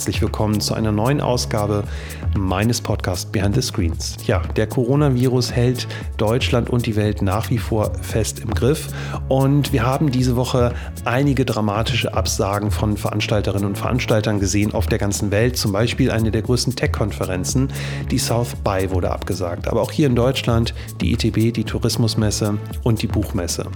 Herzlich willkommen zu einer neuen Ausgabe meines Podcasts Behind the Screens. Ja, der Coronavirus hält Deutschland und die Welt nach wie vor fest im Griff und wir haben diese Woche einige dramatische Absagen von Veranstalterinnen und Veranstaltern gesehen auf der ganzen Welt. Zum Beispiel eine der größten Tech-Konferenzen, die South by wurde abgesagt. Aber auch hier in Deutschland die ITB, die Tourismusmesse und die Buchmesse.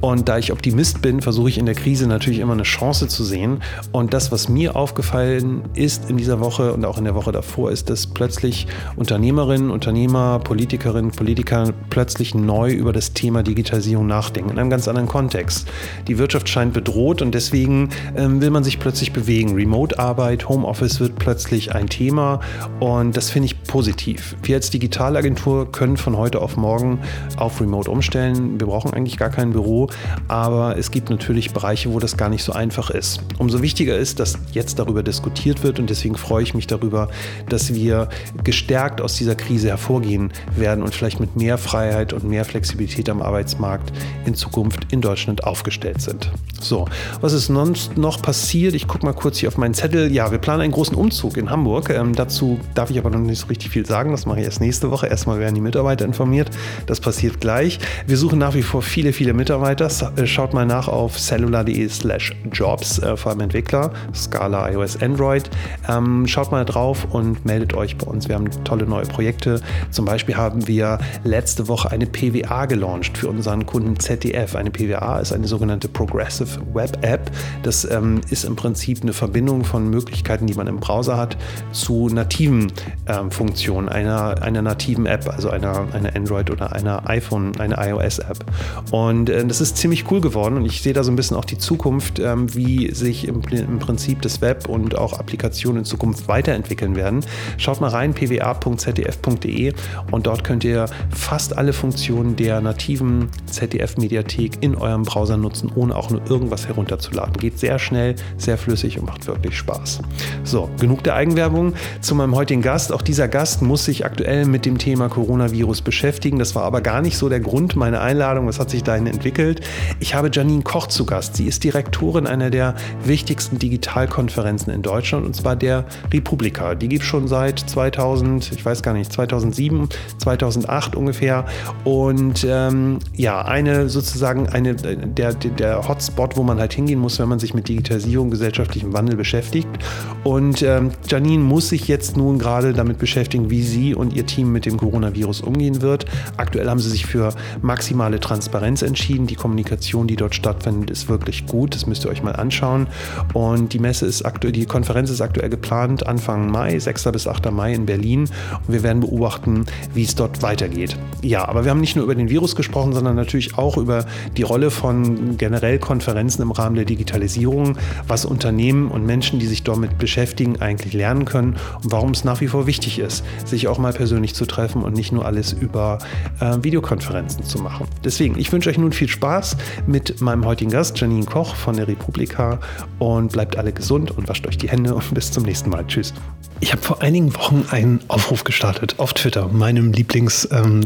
Und da ich Optimist bin, versuche ich in der Krise natürlich immer eine Chance zu sehen. Und das, was mir aufgefallen ist in dieser Woche und auch in der Woche davor, ist, dass plötzlich Unternehmerinnen, Unternehmer, Politikerinnen, Politiker plötzlich neu über das Thema Digitalisierung nachdenken, in einem ganz anderen Kontext. Die Wirtschaft scheint bedroht und deswegen ähm, will man sich plötzlich bewegen. Remote-Arbeit, Homeoffice wird plötzlich ein Thema und das finde ich positiv. Wir als Digitalagentur können von heute auf morgen auf Remote umstellen. Wir brauchen eigentlich gar kein Büro, aber es gibt natürlich Bereiche, wo das gar nicht so einfach ist. Umso wichtiger ist, dass jetzt darüber diskutiert wird und deswegen freue ich mich darüber, dass wir gestärkt aus dieser Krise hervorgehen werden und vielleicht mit mehr Freiheit und mehr Flexibilität am Arbeitsmarkt in Zukunft in Deutschland aufgestellt sind. So, was ist sonst noch passiert? Ich gucke mal kurz hier auf meinen Zettel. Ja, wir planen einen großen Umzug in Hamburg. Ähm, dazu darf ich aber noch nicht so richtig viel sagen. Das mache ich erst nächste Woche. Erstmal werden die Mitarbeiter informiert. Das passiert gleich. Wir suchen nach wie vor viele, viele Mitarbeiter. Äh, schaut mal nach auf cellular.de slash jobs, äh, vor allem Entwickler, Scala, iOS, Android. Ähm, schaut mal drauf und meldet euch bei uns. Wir haben tolle neue Projekte. Zum Beispiel haben wir letzte Woche eine PWA gelauncht für unseren Kunden ZDF. Eine PWA ist eine sogenannte Progressive Web App. Das ähm, ist im Prinzip eine Verbindung von Möglichkeiten, die man im Browser hat, zu nativen ähm, Funktionen einer, einer nativen App, also einer, einer Android oder einer iPhone, eine iOS-App. Und äh, das ist ziemlich cool geworden und ich sehe da so ein bisschen auch die Zukunft, ähm, wie sich im, im Prinzip das Web und auch Applikationen in Zukunft weiterentwickeln werden. Schaut mal rein, pwa.zdf.de und dort könnt ihr fast alle Funktionen der nativen ZDF-Mediathek in eurem Browser nutzen, ohne auch nur irgendwas herunterzuladen. Geht sehr schnell, sehr flüssig und macht wirklich Spaß. So, genug der Eigenwerbung zu meinem heutigen Gast. Auch dieser Gast muss sich aktuell mit dem Thema Coronavirus beschäftigen. Das war aber gar nicht so der Grund meiner Einladung. Was hat sich dahin entwickelt? Ich habe Janine Koch zu Gast. Sie ist Direktorin einer der wichtigsten Digitalkonferenzen in Deutschland und zwar der Republika. Die gibt es schon seit 2000, ich weiß gar nicht, 2007, 2008 ungefähr. Und ähm, ja, eine sozusagen eine der, der Hotspot, wo man halt hingehen muss, wenn man sich mit Digitalisierung, gesellschaftlichem Wandel beschäftigt. Und ähm, Janine muss sich jetzt nun gerade damit beschäftigen, wie sie und ihr Team mit dem Coronavirus umgehen wird. Aktuell haben sie sich für maximale Transparenz entschieden. Die Kommunikation, die dort stattfindet, ist wirklich gut. Das müsst ihr euch mal anschauen. Und die Messe ist aktuell, die Konferenz ist aktuell geplant Anfang Mai, 6. bis 8. Mai in Berlin. Und wir werden beobachten, wie es dort weitergeht. Ja, aber wir haben nicht nur über den Virus gesprochen, sondern natürlich auch über die Rolle von generell Konferenzen im Rahmen der Digitalisierung, was Unternehmen und Menschen, die sich damit beschäftigen, eigentlich lernen können und warum es nach wie vor wichtig ist, sich auch mal persönlich zu treffen und nicht nur alles über äh, Videokonferenzen zu machen. Deswegen, ich wünsche euch nun viel Spaß mit meinem heutigen Gast, Janine Koch von der Republika und bleibt alle gesund und wascht euch die Hände und bis zum nächsten Mal. Tschüss. Ich habe vor einigen Wochen einen Aufruf gestartet auf Twitter, meinem Lieblings-Social-Network. Ähm,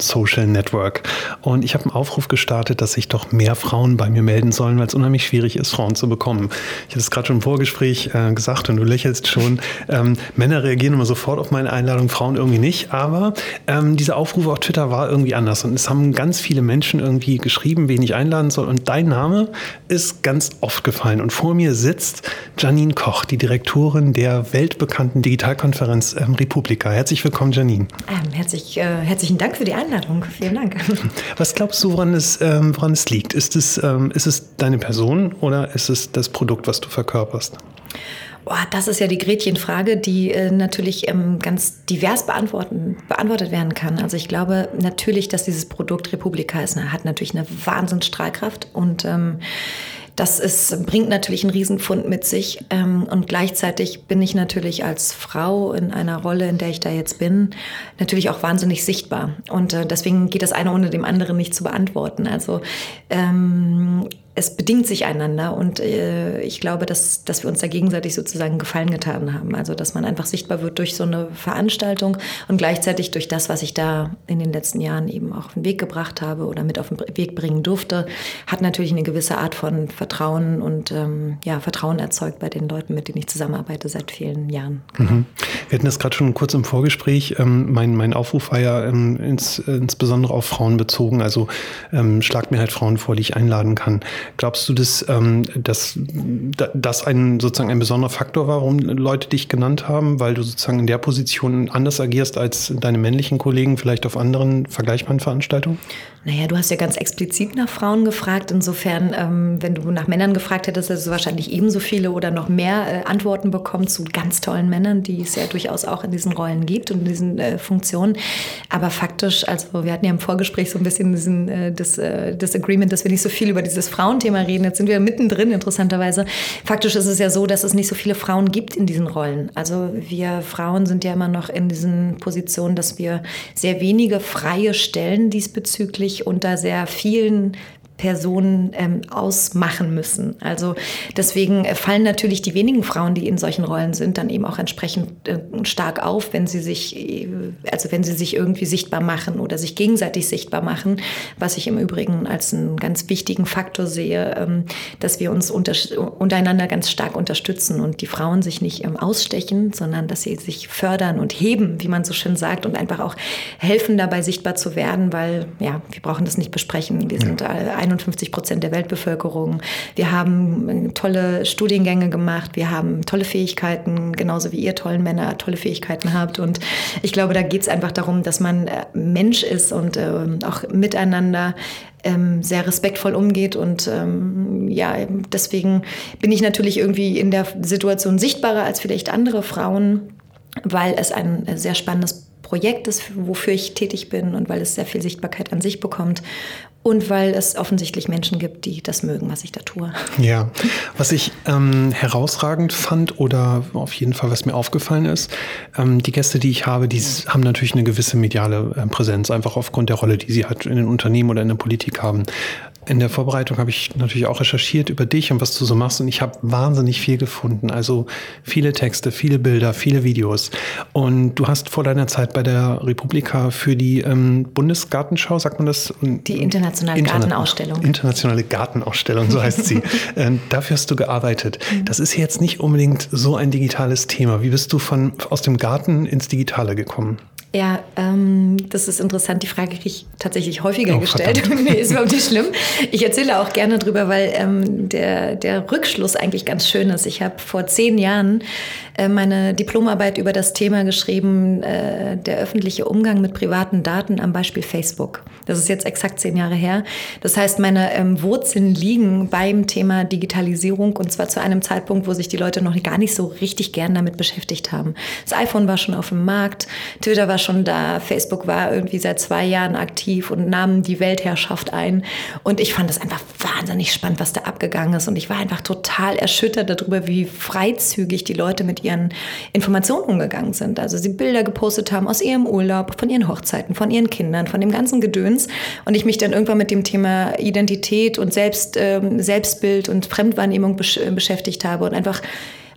und ich habe einen Aufruf gestartet, dass sich doch mehr Frauen bei mir melden sollen, weil es unheimlich schwierig ist, Frauen zu bekommen. Ich habe es gerade schon im Vorgespräch äh, gesagt und du lächelst schon. Ähm, Männer reagieren immer sofort auf meine Einladung, Frauen irgendwie nicht. Aber ähm, dieser Aufruf auf Twitter war irgendwie anders. Und es haben ganz viele Menschen irgendwie geschrieben, wen ich einladen soll. Und dein Name ist ganz oft gefallen. Und vor mir sitzt Janine Koch, die Direktorin der weltbekannten Digitalkonferenz Konferenz ähm, Republika. Herzlich willkommen, Janine. Ähm, herzlich, äh, herzlichen Dank für die Einladung. Vielen Dank. Was glaubst du, woran es, ähm, woran es liegt? Ist es, ähm, ist es deine Person oder ist es das Produkt, was du verkörperst? Boah, das ist ja die Gretchenfrage, die äh, natürlich ähm, ganz divers beantwortet werden kann. Also ich glaube natürlich, dass dieses Produkt Republika ist, hat natürlich eine Wahnsinnsstrahlkraft und ähm, das ist, bringt natürlich einen Riesenfund mit sich. Ähm, und gleichzeitig bin ich natürlich als Frau in einer Rolle, in der ich da jetzt bin, natürlich auch wahnsinnig sichtbar. Und äh, deswegen geht das eine ohne dem anderen nicht zu beantworten. Also ähm, es bedingt sich einander und äh, ich glaube, dass, dass wir uns da gegenseitig sozusagen Gefallen getan haben. Also, dass man einfach sichtbar wird durch so eine Veranstaltung und gleichzeitig durch das, was ich da in den letzten Jahren eben auch auf den Weg gebracht habe oder mit auf den Weg bringen durfte, hat natürlich eine gewisse Art von Vertrauen und ähm, ja, Vertrauen erzeugt bei den Leuten, mit denen ich zusammenarbeite seit vielen Jahren. Mhm. Wir hatten das gerade schon kurz im Vorgespräch. Ähm, mein, mein Aufruf war ja ähm, ins, insbesondere auf Frauen bezogen. Also ähm, schlagt mir halt Frauen vor, die ich einladen kann. Glaubst du, dass, ähm, dass das ein, sozusagen ein besonderer Faktor war, warum Leute dich genannt haben, weil du sozusagen in der Position anders agierst als deine männlichen Kollegen, vielleicht auf anderen vergleichbaren Veranstaltungen? Naja, du hast ja ganz explizit nach Frauen gefragt. Insofern, ähm, wenn du nach Männern gefragt hättest, hättest du wahrscheinlich ebenso viele oder noch mehr äh, Antworten bekommen zu ganz tollen Männern, die es ja durchaus auch in diesen Rollen gibt und in diesen äh, Funktionen. Aber faktisch, also wir hatten ja im Vorgespräch so ein bisschen diesen, äh, das, äh, das Agreement, dass wir nicht so viel über dieses Frauenthema reden. Jetzt sind wir mittendrin, interessanterweise. Faktisch ist es ja so, dass es nicht so viele Frauen gibt in diesen Rollen. Also wir Frauen sind ja immer noch in diesen Positionen, dass wir sehr wenige freie Stellen diesbezüglich unter sehr vielen Personen ähm, ausmachen müssen. Also deswegen fallen natürlich die wenigen Frauen, die in solchen Rollen sind, dann eben auch entsprechend äh, stark auf, wenn sie sich, äh, also wenn sie sich irgendwie sichtbar machen oder sich gegenseitig sichtbar machen, was ich im Übrigen als einen ganz wichtigen Faktor sehe, ähm, dass wir uns unter, untereinander ganz stark unterstützen und die Frauen sich nicht ähm, ausstechen, sondern dass sie sich fördern und heben, wie man so schön sagt, und einfach auch helfen dabei sichtbar zu werden, weil ja, wir brauchen das nicht besprechen. Wir sind ja. 51 Prozent der Weltbevölkerung. Wir haben äh, tolle Studiengänge gemacht. Wir haben tolle Fähigkeiten, genauso wie ihr tollen Männer tolle Fähigkeiten habt. Und ich glaube, da geht es einfach darum, dass man äh, Mensch ist und äh, auch miteinander ähm, sehr respektvoll umgeht. Und ähm, ja, deswegen bin ich natürlich irgendwie in der Situation sichtbarer als vielleicht andere Frauen, weil es ein sehr spannendes Projekt ist, wofür ich tätig bin und weil es sehr viel Sichtbarkeit an sich bekommt und weil es offensichtlich Menschen gibt, die das mögen, was ich da tue. Ja, was ich ähm, herausragend fand oder auf jeden Fall, was mir aufgefallen ist, ähm, die Gäste, die ich habe, die haben natürlich eine gewisse mediale äh, Präsenz, einfach aufgrund der Rolle, die sie halt in den Unternehmen oder in der Politik haben. In der Vorbereitung habe ich natürlich auch recherchiert über dich und was du so machst und ich habe wahnsinnig viel gefunden. Also viele Texte, viele Bilder, viele Videos. Und du hast vor deiner Zeit bei der Republika für die ähm, Bundesgartenschau, sagt man das? Die internationale Interna Gartenausstellung. Internationale Gartenausstellung, so heißt sie. ähm, dafür hast du gearbeitet. Mhm. Das ist jetzt nicht unbedingt so ein digitales Thema. Wie bist du von, aus dem Garten ins Digitale gekommen? Ja, ähm, das ist interessant. Die Frage kriege ich tatsächlich häufiger oh, gestellt. nee, ist überhaupt nicht schlimm. Ich erzähle auch gerne drüber, weil ähm, der, der Rückschluss eigentlich ganz schön ist. Ich habe vor zehn Jahren äh, meine Diplomarbeit über das Thema geschrieben, äh, der öffentliche Umgang mit privaten Daten am Beispiel Facebook. Das ist jetzt exakt zehn Jahre her. Das heißt, meine ähm, Wurzeln liegen beim Thema Digitalisierung und zwar zu einem Zeitpunkt, wo sich die Leute noch gar nicht so richtig gern damit beschäftigt haben. Das iPhone war schon auf dem Markt, Twitter war schon da, Facebook war irgendwie seit zwei Jahren aktiv und nahm die Weltherrschaft ein. Und ich fand das einfach wahnsinnig spannend, was da abgegangen ist. Und ich war einfach total erschüttert darüber, wie freizügig die Leute mit ihren Informationen umgegangen sind. Also sie Bilder gepostet haben aus ihrem Urlaub, von ihren Hochzeiten, von ihren Kindern, von dem ganzen Gedöns. Und ich mich dann irgendwann mit dem Thema Identität und Selbst, ähm, Selbstbild und Fremdwahrnehmung besch beschäftigt habe und einfach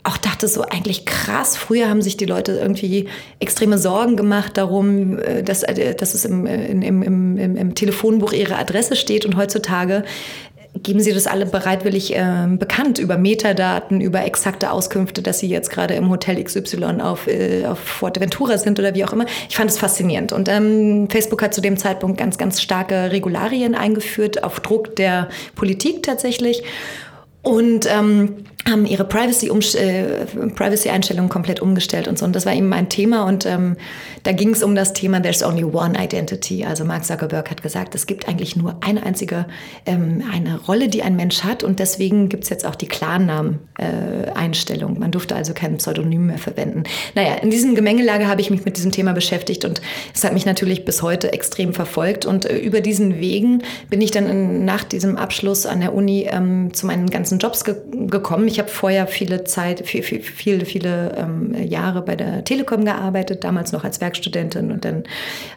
auch dachte so eigentlich krass. Früher haben sich die Leute irgendwie extreme Sorgen gemacht darum, äh, dass, äh, dass es im, äh, im, im, im, im Telefonbuch ihre Adresse steht und heutzutage geben Sie das alle bereitwillig äh, bekannt über Metadaten, über exakte Auskünfte, dass Sie jetzt gerade im Hotel XY auf, äh, auf Fuerteventura sind oder wie auch immer. Ich fand es faszinierend. Und ähm, Facebook hat zu dem Zeitpunkt ganz, ganz starke Regularien eingeführt, auf Druck der Politik tatsächlich. Und ähm, haben ihre Privacy-Einstellungen äh, Privacy komplett umgestellt und so. Und das war eben mein Thema. Und ähm, da ging es um das Thema There's only one identity. Also Mark Zuckerberg hat gesagt, es gibt eigentlich nur eine einzige ähm, eine Rolle, die ein Mensch hat. Und deswegen gibt es jetzt auch die Klarnamen-Einstellung. Äh, Man durfte also kein Pseudonym mehr verwenden. Naja, in diesem Gemengelage habe ich mich mit diesem Thema beschäftigt und es hat mich natürlich bis heute extrem verfolgt. Und äh, über diesen Wegen bin ich dann in, nach diesem Abschluss an der Uni ähm, zu meinen ganzen Jobs ge gekommen Ich habe vorher viele Zeit, viel, viel, viele, viele ähm, Jahre bei der Telekom gearbeitet, damals noch als Werkstudentin und dann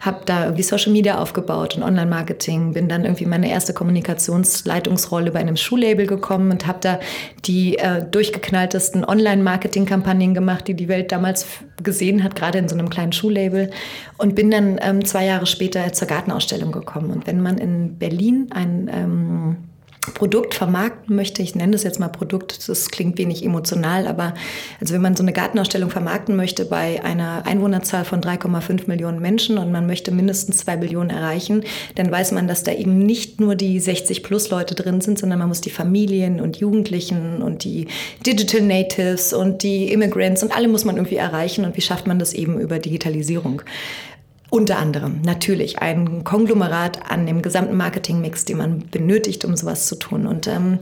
habe da irgendwie Social Media aufgebaut und Online-Marketing. Bin dann irgendwie meine erste Kommunikationsleitungsrolle bei einem Schuhlabel gekommen und habe da die äh, durchgeknalltesten Online-Marketing-Kampagnen gemacht, die die Welt damals gesehen hat, gerade in so einem kleinen Schuhlabel. Und bin dann ähm, zwei Jahre später zur Gartenausstellung gekommen. Und wenn man in Berlin ein ähm, Produkt vermarkten möchte, ich nenne das jetzt mal Produkt, das klingt wenig emotional, aber also wenn man so eine Gartenausstellung vermarkten möchte bei einer Einwohnerzahl von 3,5 Millionen Menschen und man möchte mindestens zwei Billionen erreichen, dann weiß man, dass da eben nicht nur die 60 plus Leute drin sind, sondern man muss die Familien und Jugendlichen und die Digital Natives und die Immigrants und alle muss man irgendwie erreichen und wie schafft man das eben über Digitalisierung? Unter anderem natürlich ein Konglomerat an dem gesamten Marketingmix, den man benötigt, um sowas zu tun. Und ähm,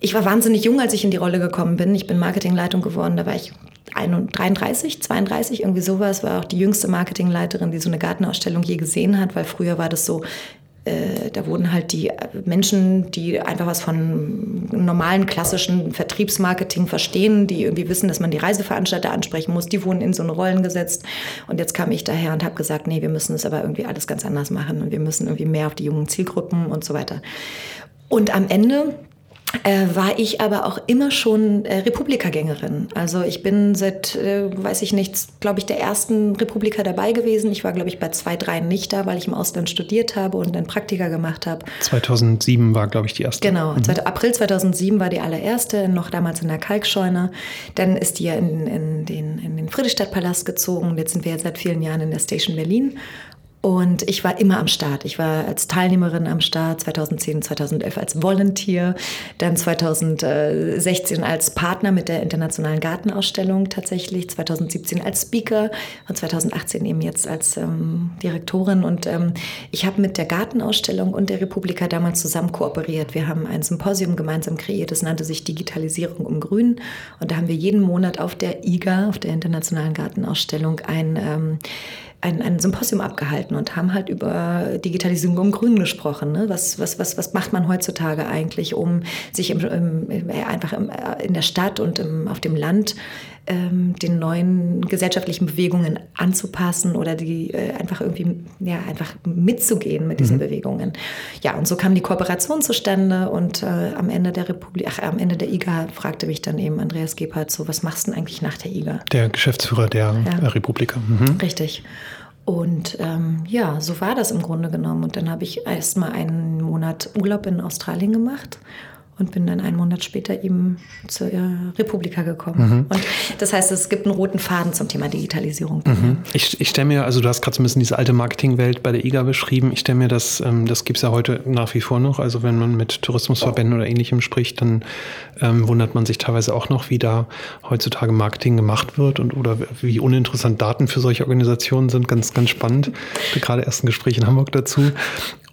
ich war wahnsinnig jung, als ich in die Rolle gekommen bin. Ich bin Marketingleitung geworden, da war ich 33, 32, irgendwie sowas, war auch die jüngste Marketingleiterin, die so eine Gartenausstellung je gesehen hat, weil früher war das so, äh, da wurden halt die Menschen, die einfach was von normalen klassischen Vertriebsmarketing verstehen, die irgendwie wissen, dass man die Reiseveranstalter ansprechen muss, die wurden in so eine Rollen gesetzt. Und jetzt kam ich daher und habe gesagt, nee, wir müssen es aber irgendwie alles ganz anders machen und wir müssen irgendwie mehr auf die jungen Zielgruppen und so weiter. Und am Ende äh, war ich aber auch immer schon äh, Republikagängerin. Also ich bin seit, äh, weiß ich nicht, glaube ich, der ersten Republika dabei gewesen. Ich war, glaube ich, bei zwei, drei nicht da, weil ich im Ausland studiert habe und dann Praktika gemacht habe. 2007 war, glaube ich, die erste. Genau, mhm. April 2007 war die allererste, noch damals in der Kalkscheune. Dann ist die ja in, in, den, in den Friedrichstadtpalast gezogen. Jetzt sind wir ja seit vielen Jahren in der Station Berlin. Und ich war immer am Start. Ich war als Teilnehmerin am Start, 2010, 2011 als Volunteer, dann 2016 als Partner mit der Internationalen Gartenausstellung tatsächlich, 2017 als Speaker und 2018 eben jetzt als ähm, Direktorin. Und ähm, ich habe mit der Gartenausstellung und der Republika damals zusammen kooperiert. Wir haben ein Symposium gemeinsam kreiert, das nannte sich Digitalisierung um Grün. Und da haben wir jeden Monat auf der IGA, auf der Internationalen Gartenausstellung, ein ähm, ein, ein Symposium abgehalten und haben halt über Digitalisierung im Grün gesprochen. Ne? Was, was, was, was macht man heutzutage eigentlich, um sich im, im, einfach im, in der Stadt und auf dem Land den neuen gesellschaftlichen Bewegungen anzupassen oder die äh, einfach irgendwie ja, einfach mitzugehen mit diesen mhm. Bewegungen. Ja, und so kam die Kooperation zustande und äh, am Ende der Republik, ach, am Ende der IGA fragte mich dann eben Andreas Gebhardt so, was machst du denn eigentlich nach der IGA? Der Geschäftsführer der ja. Republika. Mhm. Richtig. Und ähm, ja, so war das im Grunde genommen. Und dann habe ich erst mal einen Monat Urlaub in Australien gemacht und bin dann einen Monat später eben zur äh, Republika gekommen. Mhm. Und das heißt, es gibt einen roten Faden zum Thema Digitalisierung. Mhm. Ich, ich stelle mir, also du hast gerade so ein bisschen diese alte Marketingwelt bei der IGA beschrieben. Ich stelle mir das, ähm, das gibt es ja heute nach wie vor noch. Also wenn man mit Tourismusverbänden oder ähnlichem spricht, dann ähm, wundert man sich teilweise auch noch, wie da heutzutage Marketing gemacht wird und oder wie uninteressant Daten für solche Organisationen sind. Ganz, ganz spannend. Ich hatte gerade erst ein Gespräch in Hamburg dazu.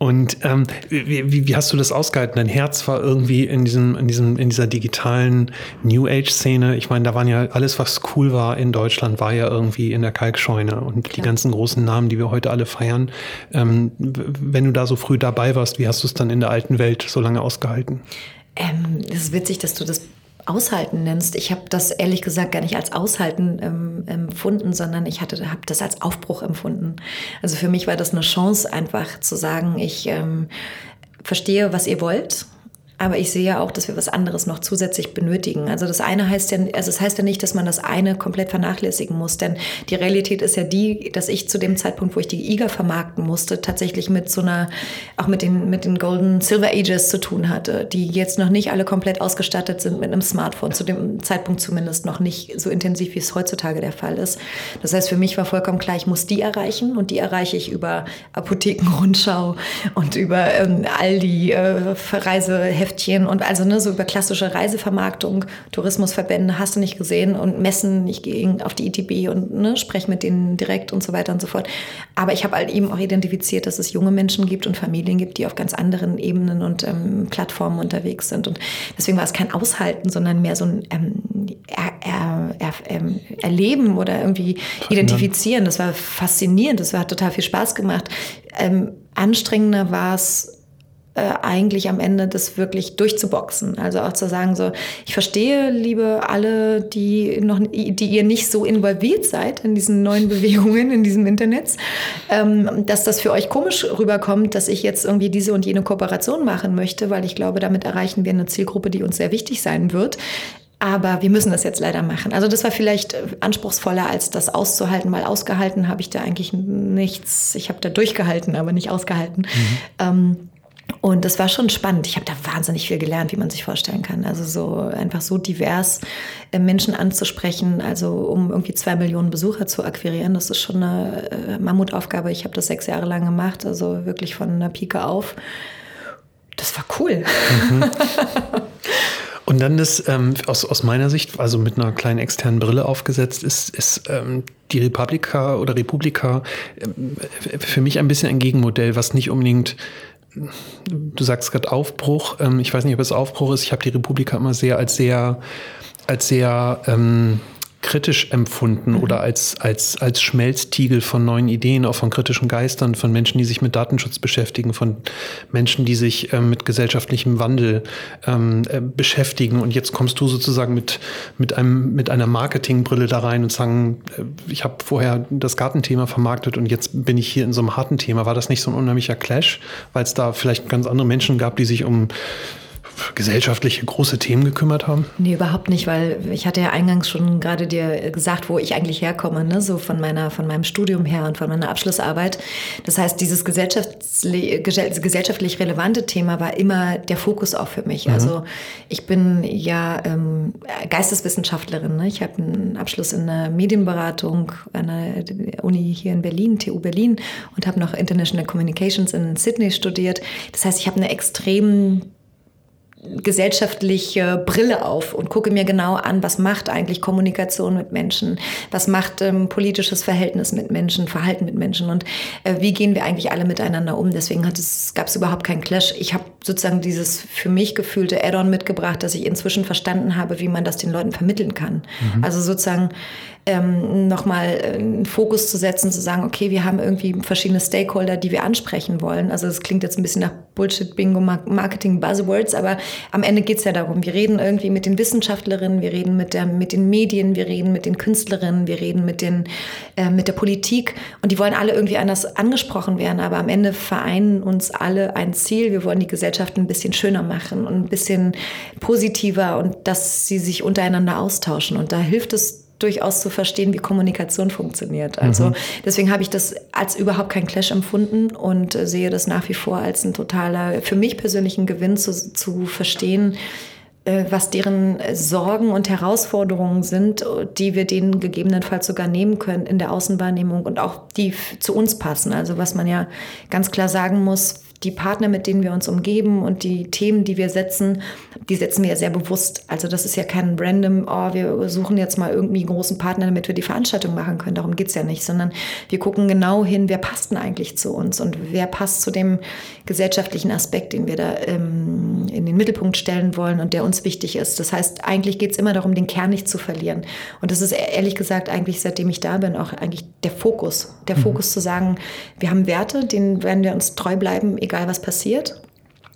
Und ähm, wie, wie, hast du das ausgehalten? Dein Herz war irgendwie in, diesem, in, diesem, in dieser digitalen New Age-Szene. Ich meine, da waren ja alles, was cool war in Deutschland, war ja irgendwie in der Kalkscheune. Und Klar. die ganzen großen Namen, die wir heute alle feiern. Ähm, wenn du da so früh dabei warst, wie hast du es dann in der alten Welt so lange ausgehalten? Ähm, es ist witzig, dass du das Aushalten nennst. Ich habe das ehrlich gesagt gar nicht als Aushalten ähm, empfunden, sondern ich habe das als Aufbruch empfunden. Also für mich war das eine Chance, einfach zu sagen, ich ähm, verstehe, was ihr wollt aber ich sehe ja auch, dass wir was anderes noch zusätzlich benötigen. Also das eine heißt ja, also es heißt ja nicht, dass man das eine komplett vernachlässigen muss, denn die Realität ist ja die, dass ich zu dem Zeitpunkt, wo ich die IGA vermarkten musste, tatsächlich mit so einer, auch mit den, mit den Golden Silver Ages zu tun hatte, die jetzt noch nicht alle komplett ausgestattet sind mit einem Smartphone, zu dem Zeitpunkt zumindest noch nicht so intensiv, wie es heutzutage der Fall ist. Das heißt, für mich war vollkommen klar, ich muss die erreichen und die erreiche ich über Apothekenrundschau und über ähm, all die äh, Reisehefte Heftchen und also ne, so über klassische Reisevermarktung, Tourismusverbände hast du nicht gesehen und Messen, ich gehe auf die ITB und ne, spreche mit denen direkt und so weiter und so fort. Aber ich habe halt eben auch identifiziert, dass es junge Menschen gibt und Familien gibt, die auf ganz anderen Ebenen und ähm, Plattformen unterwegs sind. Und deswegen war es kein Aushalten, sondern mehr so ein ähm, er, er, er, ähm, Erleben oder irgendwie identifizieren. Das war faszinierend, das hat total viel Spaß gemacht. Ähm, anstrengender war es äh, eigentlich am Ende das wirklich durchzuboxen. Also auch zu sagen, so, ich verstehe, liebe alle, die noch, die ihr nicht so involviert seid in diesen neuen Bewegungen, in diesem Internet, ähm, dass das für euch komisch rüberkommt, dass ich jetzt irgendwie diese und jene Kooperation machen möchte, weil ich glaube, damit erreichen wir eine Zielgruppe, die uns sehr wichtig sein wird. Aber wir müssen das jetzt leider machen. Also das war vielleicht anspruchsvoller, als das auszuhalten, weil ausgehalten habe ich da eigentlich nichts. Ich habe da durchgehalten, aber nicht ausgehalten. Mhm. Ähm, und das war schon spannend. Ich habe da wahnsinnig viel gelernt, wie man sich vorstellen kann. Also so einfach so divers äh, Menschen anzusprechen, also um irgendwie zwei Millionen Besucher zu akquirieren, das ist schon eine äh, Mammutaufgabe. Ich habe das sechs Jahre lang gemacht, also wirklich von einer Pike auf. Das war cool. Mhm. Und dann das ähm, aus, aus meiner Sicht, also mit einer kleinen externen Brille aufgesetzt, ist, ist ähm, die Republika oder Republika äh, für mich ein bisschen ein Gegenmodell, was nicht unbedingt du sagst gerade Aufbruch. Ähm, ich weiß nicht, ob es Aufbruch ist. Ich habe die Republika immer sehr als sehr, als sehr ähm, kritisch empfunden mhm. oder als, als, als Schmelztiegel von neuen Ideen, auch von kritischen Geistern, von Menschen, die sich mit Datenschutz beschäftigen, von Menschen, die sich ähm, mit gesellschaftlichem Wandel ähm, äh, beschäftigen. Und jetzt kommst du sozusagen mit, mit, einem, mit einer Marketingbrille da rein und sagen, äh, ich habe vorher das Gartenthema vermarktet und jetzt bin ich hier in so einem harten Thema. War das nicht so ein unheimlicher Clash, weil es da vielleicht ganz andere Menschen gab, die sich um gesellschaftliche große Themen gekümmert haben? Nee, überhaupt nicht, weil ich hatte ja eingangs schon gerade dir gesagt, wo ich eigentlich herkomme, ne? so von, meiner, von meinem Studium her und von meiner Abschlussarbeit. Das heißt, dieses gesellschaftlich, relevante Thema war immer der Fokus auch für mich. Mhm. Also ich bin ja ähm, Geisteswissenschaftlerin. Ne? Ich habe einen Abschluss in der Medienberatung an der Uni hier in Berlin, TU Berlin, und habe noch International Communications in Sydney studiert. Das heißt, ich habe eine extrem gesellschaftliche Brille auf und gucke mir genau an, was macht eigentlich Kommunikation mit Menschen, was macht ähm, politisches Verhältnis mit Menschen, Verhalten mit Menschen und äh, wie gehen wir eigentlich alle miteinander um. Deswegen hat es, gab es überhaupt keinen Clash. Ich habe sozusagen dieses für mich gefühlte Add-on mitgebracht, dass ich inzwischen verstanden habe, wie man das den Leuten vermitteln kann. Mhm. Also sozusagen ähm, nochmal einen Fokus zu setzen, zu sagen, okay, wir haben irgendwie verschiedene Stakeholder, die wir ansprechen wollen. Also das klingt jetzt ein bisschen nach Bullshit, Bingo, Marketing, Buzzwords, aber am Ende geht es ja darum, wir reden irgendwie mit den Wissenschaftlerinnen, wir reden mit, der, mit den Medien, wir reden mit den Künstlerinnen, wir reden mit, den, äh, mit der Politik und die wollen alle irgendwie anders angesprochen werden, aber am Ende vereinen uns alle ein Ziel. Wir wollen die Gesellschaft ein bisschen schöner machen und ein bisschen positiver und dass sie sich untereinander austauschen und da hilft es durchaus zu verstehen, wie Kommunikation funktioniert. Also mhm. deswegen habe ich das als überhaupt kein Clash empfunden und äh, sehe das nach wie vor als ein totaler, für mich persönlichen Gewinn zu, zu verstehen, äh, was deren Sorgen und Herausforderungen sind, die wir denen gegebenenfalls sogar nehmen können in der Außenwahrnehmung und auch die zu uns passen. Also was man ja ganz klar sagen muss, die Partner, mit denen wir uns umgeben und die Themen, die wir setzen, die setzen wir ja sehr bewusst. Also das ist ja kein random, oh, wir suchen jetzt mal irgendwie einen großen Partner, damit wir die Veranstaltung machen können. Darum geht es ja nicht, sondern wir gucken genau hin, wer passt denn eigentlich zu uns und wer passt zu dem gesellschaftlichen Aspekt, den wir da ähm, in den Mittelpunkt stellen wollen und der uns wichtig ist. Das heißt, eigentlich geht es immer darum, den Kern nicht zu verlieren. Und das ist ehrlich gesagt eigentlich, seitdem ich da bin, auch eigentlich der Fokus. Der mhm. Fokus zu sagen, wir haben Werte, denen werden wir uns treu bleiben, egal egal was passiert.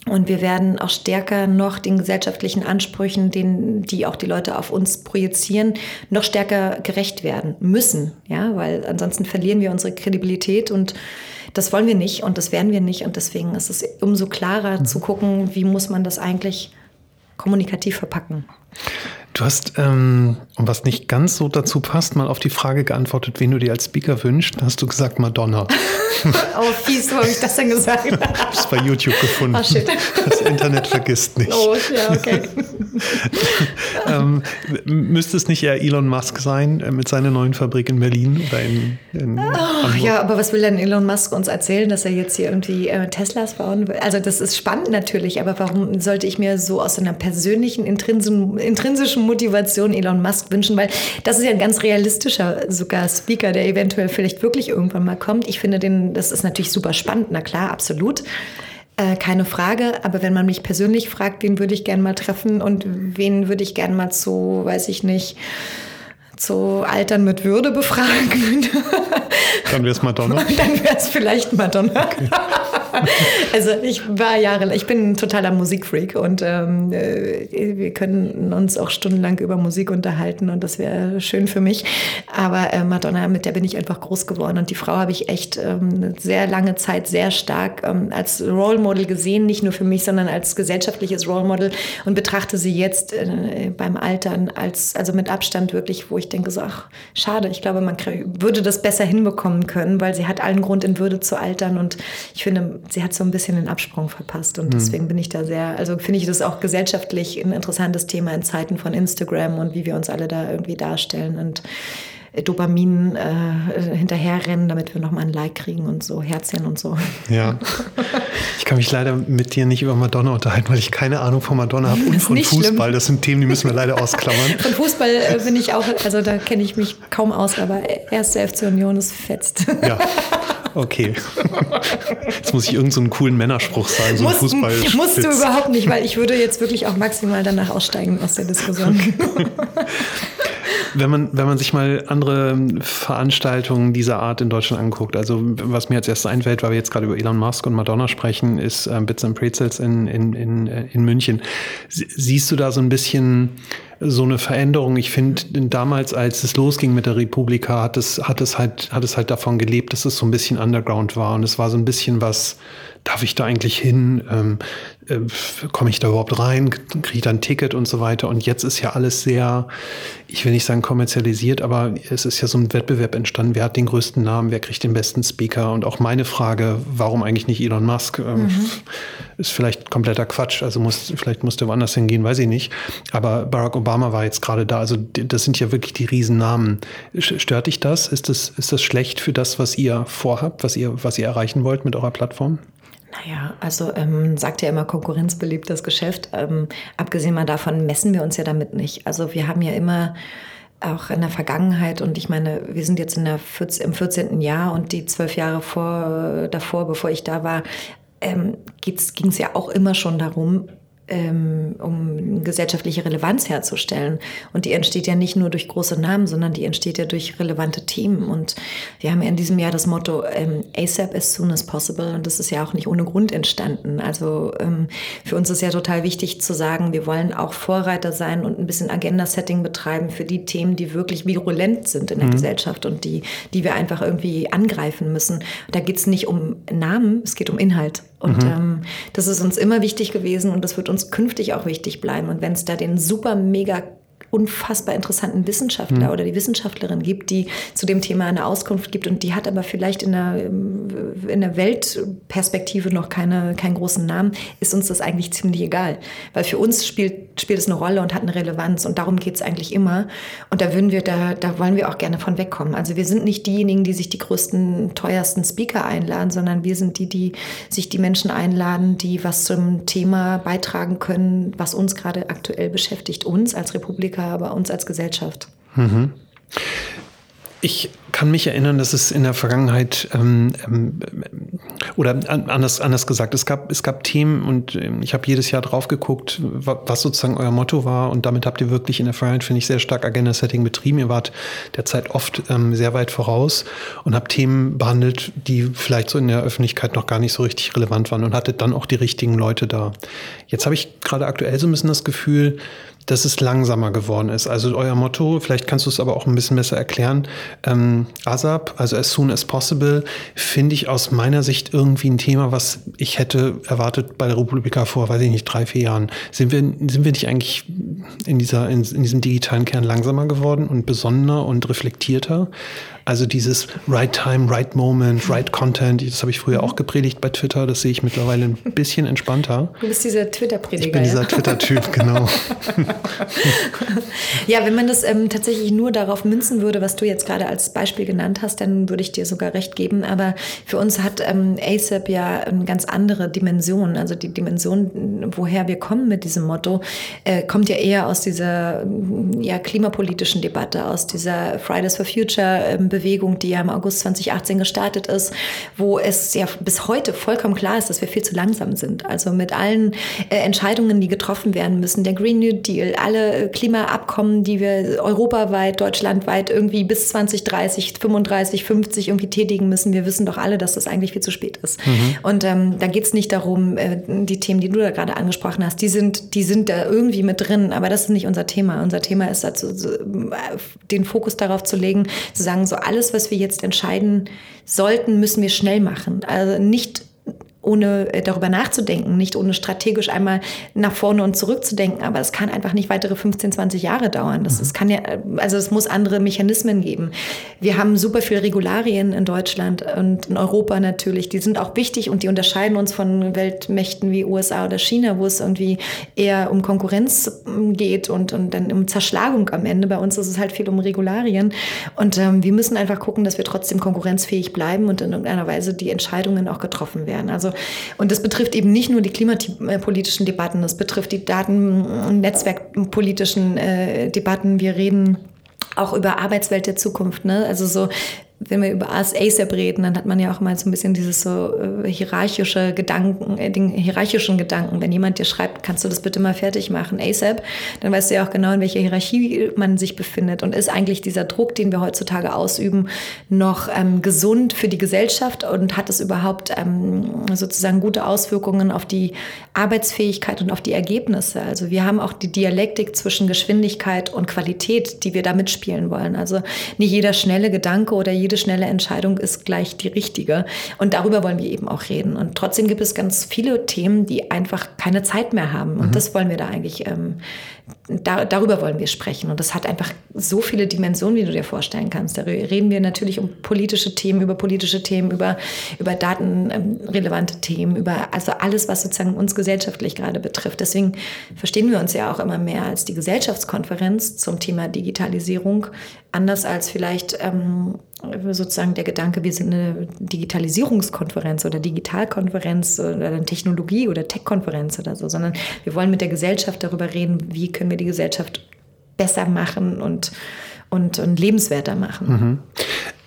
Und wir werden auch stärker noch den gesellschaftlichen Ansprüchen, den, die auch die Leute auf uns projizieren, noch stärker gerecht werden müssen. Ja, weil ansonsten verlieren wir unsere Kredibilität und das wollen wir nicht und das werden wir nicht. Und deswegen ist es umso klarer mhm. zu gucken, wie muss man das eigentlich kommunikativ verpacken. Du hast, ähm, was nicht ganz so dazu passt, mal auf die Frage geantwortet, wen du dir als Speaker wünschst. Hast du gesagt Madonna. oh, fies, wo habe ich das denn gesagt? ich habe es bei YouTube gefunden. Oh, shit. Das Internet vergisst nicht. Oh, ja, okay. ähm, müsste es nicht eher Elon Musk sein äh, mit seiner neuen Fabrik in Berlin oder in, in oh, Ja, aber was will denn Elon Musk uns erzählen, dass er jetzt hier irgendwie äh, Teslas bauen will? Also das ist spannend natürlich, aber warum sollte ich mir so aus einer persönlichen, intrinsischen, intrinsischen Motivation Elon Musk wünschen, weil das ist ja ein ganz realistischer sogar Speaker, der eventuell vielleicht wirklich irgendwann mal kommt. Ich finde den, das ist natürlich super spannend, na klar, absolut. Äh, keine Frage, aber wenn man mich persönlich fragt, wen würde ich gerne mal treffen und wen würde ich gerne mal zu, weiß ich nicht, zu Altern mit Würde befragen. Dann wäre es Madonna. Dann wäre es vielleicht Madonna. Okay. also ich war jahrelang, ich bin ein totaler Musikfreak und ähm, äh, wir können uns auch stundenlang über Musik unterhalten und das wäre schön für mich. Aber äh, Madonna, mit der bin ich einfach groß geworden und die Frau habe ich echt ähm, sehr lange Zeit sehr stark ähm, als Role Model gesehen, nicht nur für mich, sondern als gesellschaftliches Role Model und betrachte sie jetzt äh, beim Altern als, also mit Abstand wirklich, wo ich denke so, ach, schade, ich glaube, man würde das besser hinbekommen können, weil sie hat allen Grund in Würde zu altern und ich finde, sie hat so ein bisschen den Absprung verpasst und mhm. deswegen bin ich da sehr, also finde ich das auch gesellschaftlich ein interessantes Thema in Zeiten von Instagram und wie wir uns alle da irgendwie darstellen und Dopamin äh, hinterherrennen, damit wir nochmal ein Like kriegen und so, Herzchen und so. Ja. Ich kann mich leider mit dir nicht über Madonna unterhalten, weil ich keine Ahnung von Madonna habe und von Fußball. Schlimm. Das sind Themen, die müssen wir leider ausklammern. Von Fußball äh, bin ich auch, also da kenne ich mich kaum aus, aber erste FC Union ist fetzt. Ja. Okay. Jetzt muss ich irgendeinen so coolen Männerspruch sagen, so Muss, Fußball. Musst du überhaupt nicht, weil ich würde jetzt wirklich auch maximal danach aussteigen aus der Diskussion. wenn man, wenn man sich mal andere Veranstaltungen dieser Art in Deutschland anguckt, also was mir als erstes einfällt, weil wir jetzt gerade über Elon Musk und Madonna sprechen, ist äh, Bits and Pretzels in, in, in, äh, in München. Siehst du da so ein bisschen so eine Veränderung. Ich finde, damals, als es losging mit der Republika, hat es, hat es halt, hat es halt davon gelebt, dass es so ein bisschen Underground war. Und es war so ein bisschen was, darf ich da eigentlich hin? Ähm, äh, Komme ich da überhaupt rein? Kriege ich da ein Ticket und so weiter? Und jetzt ist ja alles sehr, ich will nicht sagen kommerzialisiert, aber es ist ja so ein Wettbewerb entstanden. Wer hat den größten Namen? Wer kriegt den besten Speaker? Und auch meine Frage, warum eigentlich nicht Elon Musk? Ähm, mhm. Ist vielleicht kompletter Quatsch. Also muss, vielleicht musste woanders hingehen, weiß ich nicht. Aber Barack Obama war jetzt gerade da. Also das sind ja wirklich die Riesennamen. Stört dich das? Ist das, ist das schlecht für das, was ihr vorhabt, was ihr, was ihr erreichen wollt mit eurer Plattform? Naja, also ähm, sagt ja immer Konkurrenz belebt das Geschäft. Ähm, abgesehen mal davon messen wir uns ja damit nicht. Also wir haben ja immer auch in der Vergangenheit und ich meine, wir sind jetzt in der 14, im 14. Jahr und die zwölf Jahre vor, davor, bevor ich da war, ähm, ging es ja auch immer schon darum, um gesellschaftliche Relevanz herzustellen. Und die entsteht ja nicht nur durch große Namen, sondern die entsteht ja durch relevante Themen. Und wir haben ja in diesem Jahr das Motto ähm, ASAP as soon as possible. Und das ist ja auch nicht ohne Grund entstanden. Also ähm, für uns ist ja total wichtig zu sagen, wir wollen auch Vorreiter sein und ein bisschen Agenda-Setting betreiben für die Themen, die wirklich virulent sind in der mhm. Gesellschaft und die, die wir einfach irgendwie angreifen müssen. Da geht es nicht um Namen, es geht um Inhalt. Und mhm. ähm, das ist uns immer wichtig gewesen und das wird uns künftig auch wichtig bleiben. Und wenn es da den super mega unfassbar interessanten Wissenschaftler mhm. oder die Wissenschaftlerin gibt, die zu dem Thema eine Auskunft gibt und die hat aber vielleicht in der, in der Weltperspektive noch keine, keinen großen Namen, ist uns das eigentlich ziemlich egal. Weil für uns spielt, spielt es eine Rolle und hat eine Relevanz und darum geht es eigentlich immer. Und da würden wir, da, da wollen wir auch gerne von wegkommen. Also wir sind nicht diejenigen, die sich die größten, teuersten Speaker einladen, sondern wir sind die, die sich die Menschen einladen, die was zum Thema beitragen können, was uns gerade aktuell beschäftigt, uns als Republik Politiker, aber uns als Gesellschaft. Mhm. Ich kann mich erinnern, dass es in der Vergangenheit ähm, ähm, oder anders, anders gesagt, es gab, es gab Themen und ähm, ich habe jedes Jahr drauf geguckt, was sozusagen euer Motto war und damit habt ihr wirklich in der Vergangenheit, finde ich, sehr stark Agenda-Setting betrieben. Ihr wart derzeit oft ähm, sehr weit voraus und habt Themen behandelt, die vielleicht so in der Öffentlichkeit noch gar nicht so richtig relevant waren und hattet dann auch die richtigen Leute da. Jetzt habe ich gerade aktuell so ein bisschen das Gefühl, dass es langsamer geworden ist. Also euer Motto, vielleicht kannst du es aber auch ein bisschen besser erklären. Ähm, ASAP, also as soon as possible, finde ich aus meiner Sicht irgendwie ein Thema, was ich hätte erwartet bei der Republika vor, weiß ich nicht, drei, vier Jahren. Sind wir, sind wir nicht eigentlich in, dieser, in, in diesem digitalen Kern langsamer geworden und besonnener und reflektierter? Also dieses Right Time, Right Moment, Right Content, das habe ich früher auch gepredigt bei Twitter, das sehe ich mittlerweile ein bisschen entspannter. Du bist dieser Twitter-Prediger. Ich bin dieser ja? Twitter-Typ, genau. ja, wenn man das ähm, tatsächlich nur darauf münzen würde, was du jetzt gerade als Beispiel genannt hast, dann würde ich dir sogar recht geben. Aber für uns hat ähm, ASAP ja eine ganz andere Dimension. Also die Dimension, woher wir kommen mit diesem Motto, äh, kommt ja eher aus dieser ja, klimapolitischen Debatte, aus dieser Fridays for Future ähm, die ja im August 2018 gestartet ist, wo es ja bis heute vollkommen klar ist, dass wir viel zu langsam sind. Also mit allen äh, Entscheidungen, die getroffen werden müssen, der Green New Deal, alle Klimaabkommen, die wir europaweit, deutschlandweit irgendwie bis 2030 30, 35, 50 irgendwie tätigen müssen. Wir wissen doch alle, dass das eigentlich viel zu spät ist. Mhm. Und ähm, da geht es nicht darum, äh, die Themen, die du da gerade angesprochen hast, die sind, die sind da irgendwie mit drin, aber das ist nicht unser Thema. Unser Thema ist dazu, so, den Fokus darauf zu legen, zu sagen, so alles, was wir jetzt entscheiden sollten, müssen wir schnell machen. Also nicht ohne äh, darüber nachzudenken, nicht ohne strategisch einmal nach vorne und zurück zu denken. Aber es kann einfach nicht weitere 15, 20 Jahre dauern. Das, das mhm. kann ja, also es muss andere Mechanismen geben. Wir haben super viele Regularien in Deutschland und in Europa natürlich. Die sind auch wichtig und die unterscheiden uns von Weltmächten wie USA oder China, wo es irgendwie eher um Konkurrenz geht und, und dann um Zerschlagung am Ende. Bei uns ist es halt viel um Regularien. Und ähm, wir müssen einfach gucken, dass wir trotzdem konkurrenzfähig bleiben und in irgendeiner Weise die Entscheidungen auch getroffen werden. Also und das betrifft eben nicht nur die klimapolitischen Debatten, das betrifft die daten- netzwerkpolitischen äh, Debatten. Wir reden auch über Arbeitswelt der Zukunft. Ne? Also so, wenn wir über ASAP reden, dann hat man ja auch mal so ein bisschen dieses so äh, hierarchische Gedanken, äh, den hierarchischen Gedanken. Wenn jemand dir schreibt, kannst du das bitte mal fertig machen, ASAP, dann weißt du ja auch genau, in welcher Hierarchie man sich befindet. Und ist eigentlich dieser Druck, den wir heutzutage ausüben, noch ähm, gesund für die Gesellschaft und hat es überhaupt ähm, sozusagen gute Auswirkungen auf die Arbeitsfähigkeit und auf die Ergebnisse? Also wir haben auch die Dialektik zwischen Geschwindigkeit und Qualität, die wir da mitspielen wollen. Also nicht jeder schnelle Gedanke oder jeder jede schnelle Entscheidung ist gleich die richtige. Und darüber wollen wir eben auch reden. Und trotzdem gibt es ganz viele Themen, die einfach keine Zeit mehr haben. Und mhm. das wollen wir da eigentlich ähm, da, darüber wollen wir sprechen. Und das hat einfach so viele Dimensionen, wie du dir vorstellen kannst. Da reden wir natürlich um politische Themen, über politische Themen, über, über datenrelevante Themen, über also alles, was sozusagen uns gesellschaftlich gerade betrifft. Deswegen verstehen wir uns ja auch immer mehr als die Gesellschaftskonferenz zum Thema Digitalisierung, anders als vielleicht ähm, sozusagen der Gedanke, wir sind eine Digitalisierungskonferenz oder Digitalkonferenz oder eine Technologie- oder Tech-Konferenz oder so, sondern wir wollen mit der Gesellschaft darüber reden, wie können wir die Gesellschaft besser machen und, und, und lebenswerter machen. Mhm.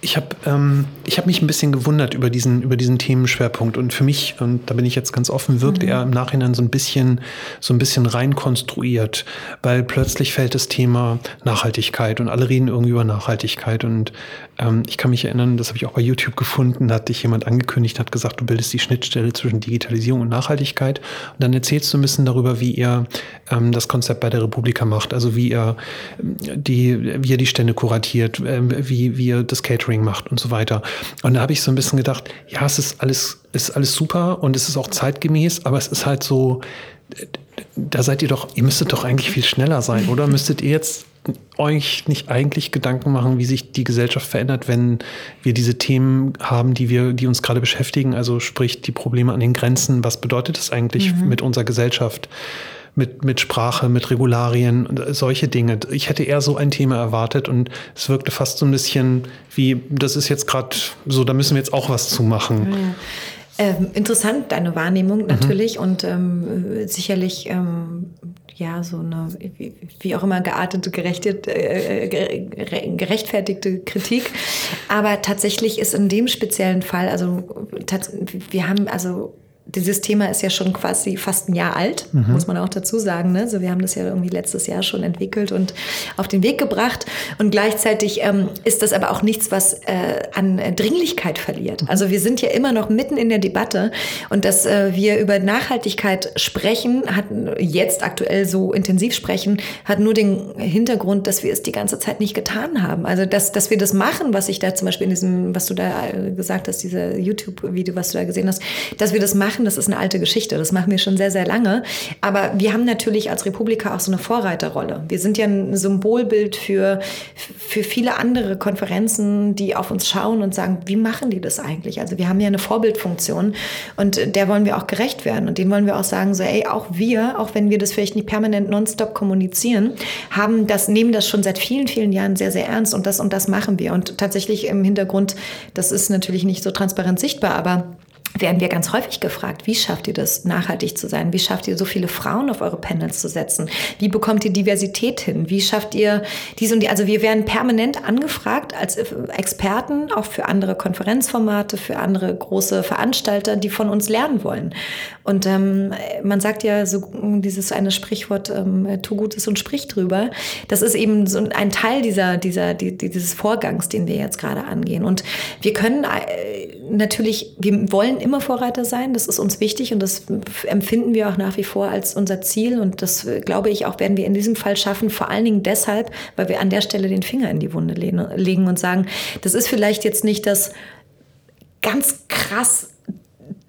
Ich habe ähm, hab mich ein bisschen gewundert über diesen, über diesen Themenschwerpunkt. Und für mich, und da bin ich jetzt ganz offen, wirkt mhm. er im Nachhinein so ein bisschen, so ein bisschen reinkonstruiert, weil plötzlich fällt das Thema Nachhaltigkeit und alle reden irgendwie über Nachhaltigkeit. Und ähm, ich kann mich erinnern, das habe ich auch bei YouTube gefunden, da hat dich jemand angekündigt, hat gesagt, du bildest die Schnittstelle zwischen Digitalisierung und Nachhaltigkeit. Und dann erzählst du ein bisschen darüber, wie ihr ähm, das Konzept bei der Republika macht, also wie ihr die, wie ihr die Stände kuratiert, äh, wie, wie ihr das Catering Catering macht und so weiter. Und da habe ich so ein bisschen gedacht, ja, es ist alles, ist alles super und es ist auch zeitgemäß, aber es ist halt so, da seid ihr doch, ihr müsstet doch eigentlich viel schneller sein, oder? Müsstet ihr jetzt euch nicht eigentlich Gedanken machen, wie sich die Gesellschaft verändert, wenn wir diese Themen haben, die wir, die uns gerade beschäftigen, also sprich die Probleme an den Grenzen, was bedeutet das eigentlich mhm. mit unserer Gesellschaft? Mit, mit Sprache, mit Regularien und solche Dinge. Ich hätte eher so ein Thema erwartet und es wirkte fast so ein bisschen wie, das ist jetzt gerade so, da müssen wir jetzt auch was zu machen. Ja. Ähm, interessant, deine Wahrnehmung mhm. natürlich mhm. und ähm, sicherlich ähm, ja, so eine, wie auch immer geartete, äh, gerechtfertigte Kritik. Aber tatsächlich ist in dem speziellen Fall, also wir haben also dieses Thema ist ja schon quasi fast ein Jahr alt, mhm. muss man auch dazu sagen. Ne? Also wir haben das ja irgendwie letztes Jahr schon entwickelt und auf den Weg gebracht. Und gleichzeitig ähm, ist das aber auch nichts, was äh, an Dringlichkeit verliert. Also wir sind ja immer noch mitten in der Debatte und dass äh, wir über Nachhaltigkeit sprechen, hat jetzt aktuell so intensiv sprechen, hat nur den Hintergrund, dass wir es die ganze Zeit nicht getan haben. Also dass, dass wir das machen, was ich da zum Beispiel in diesem, was du da äh, gesagt hast, dieser YouTube-Video, was du da gesehen hast, dass wir das machen machen, das ist eine alte Geschichte. Das machen wir schon sehr, sehr lange. Aber wir haben natürlich als Republika auch so eine Vorreiterrolle. Wir sind ja ein Symbolbild für, für viele andere Konferenzen, die auf uns schauen und sagen, wie machen die das eigentlich? Also wir haben ja eine Vorbildfunktion und der wollen wir auch gerecht werden. Und denen wollen wir auch sagen, so, ey, auch wir, auch wenn wir das vielleicht nicht permanent nonstop kommunizieren, haben das, nehmen das schon seit vielen, vielen Jahren sehr, sehr ernst und das und das machen wir. Und tatsächlich im Hintergrund, das ist natürlich nicht so transparent sichtbar, aber werden wir ganz häufig gefragt, wie schafft ihr das, nachhaltig zu sein? Wie schafft ihr so viele Frauen auf eure Panels zu setzen? Wie bekommt ihr Diversität hin? Wie schafft ihr dies und die? Also wir werden permanent angefragt als Experten, auch für andere Konferenzformate, für andere große Veranstalter, die von uns lernen wollen. Und ähm, man sagt ja so dieses eine Sprichwort, ähm, tu Gutes und sprich drüber. Das ist eben so ein Teil dieser, dieser, dieses Vorgangs, den wir jetzt gerade angehen. Und wir können äh, natürlich, wir wollen immer Vorreiter sein, das ist uns wichtig und das empfinden wir auch nach wie vor als unser Ziel. Und das glaube ich auch werden wir in diesem Fall schaffen, vor allen Dingen deshalb, weil wir an der Stelle den Finger in die Wunde legen und sagen, das ist vielleicht jetzt nicht das ganz krass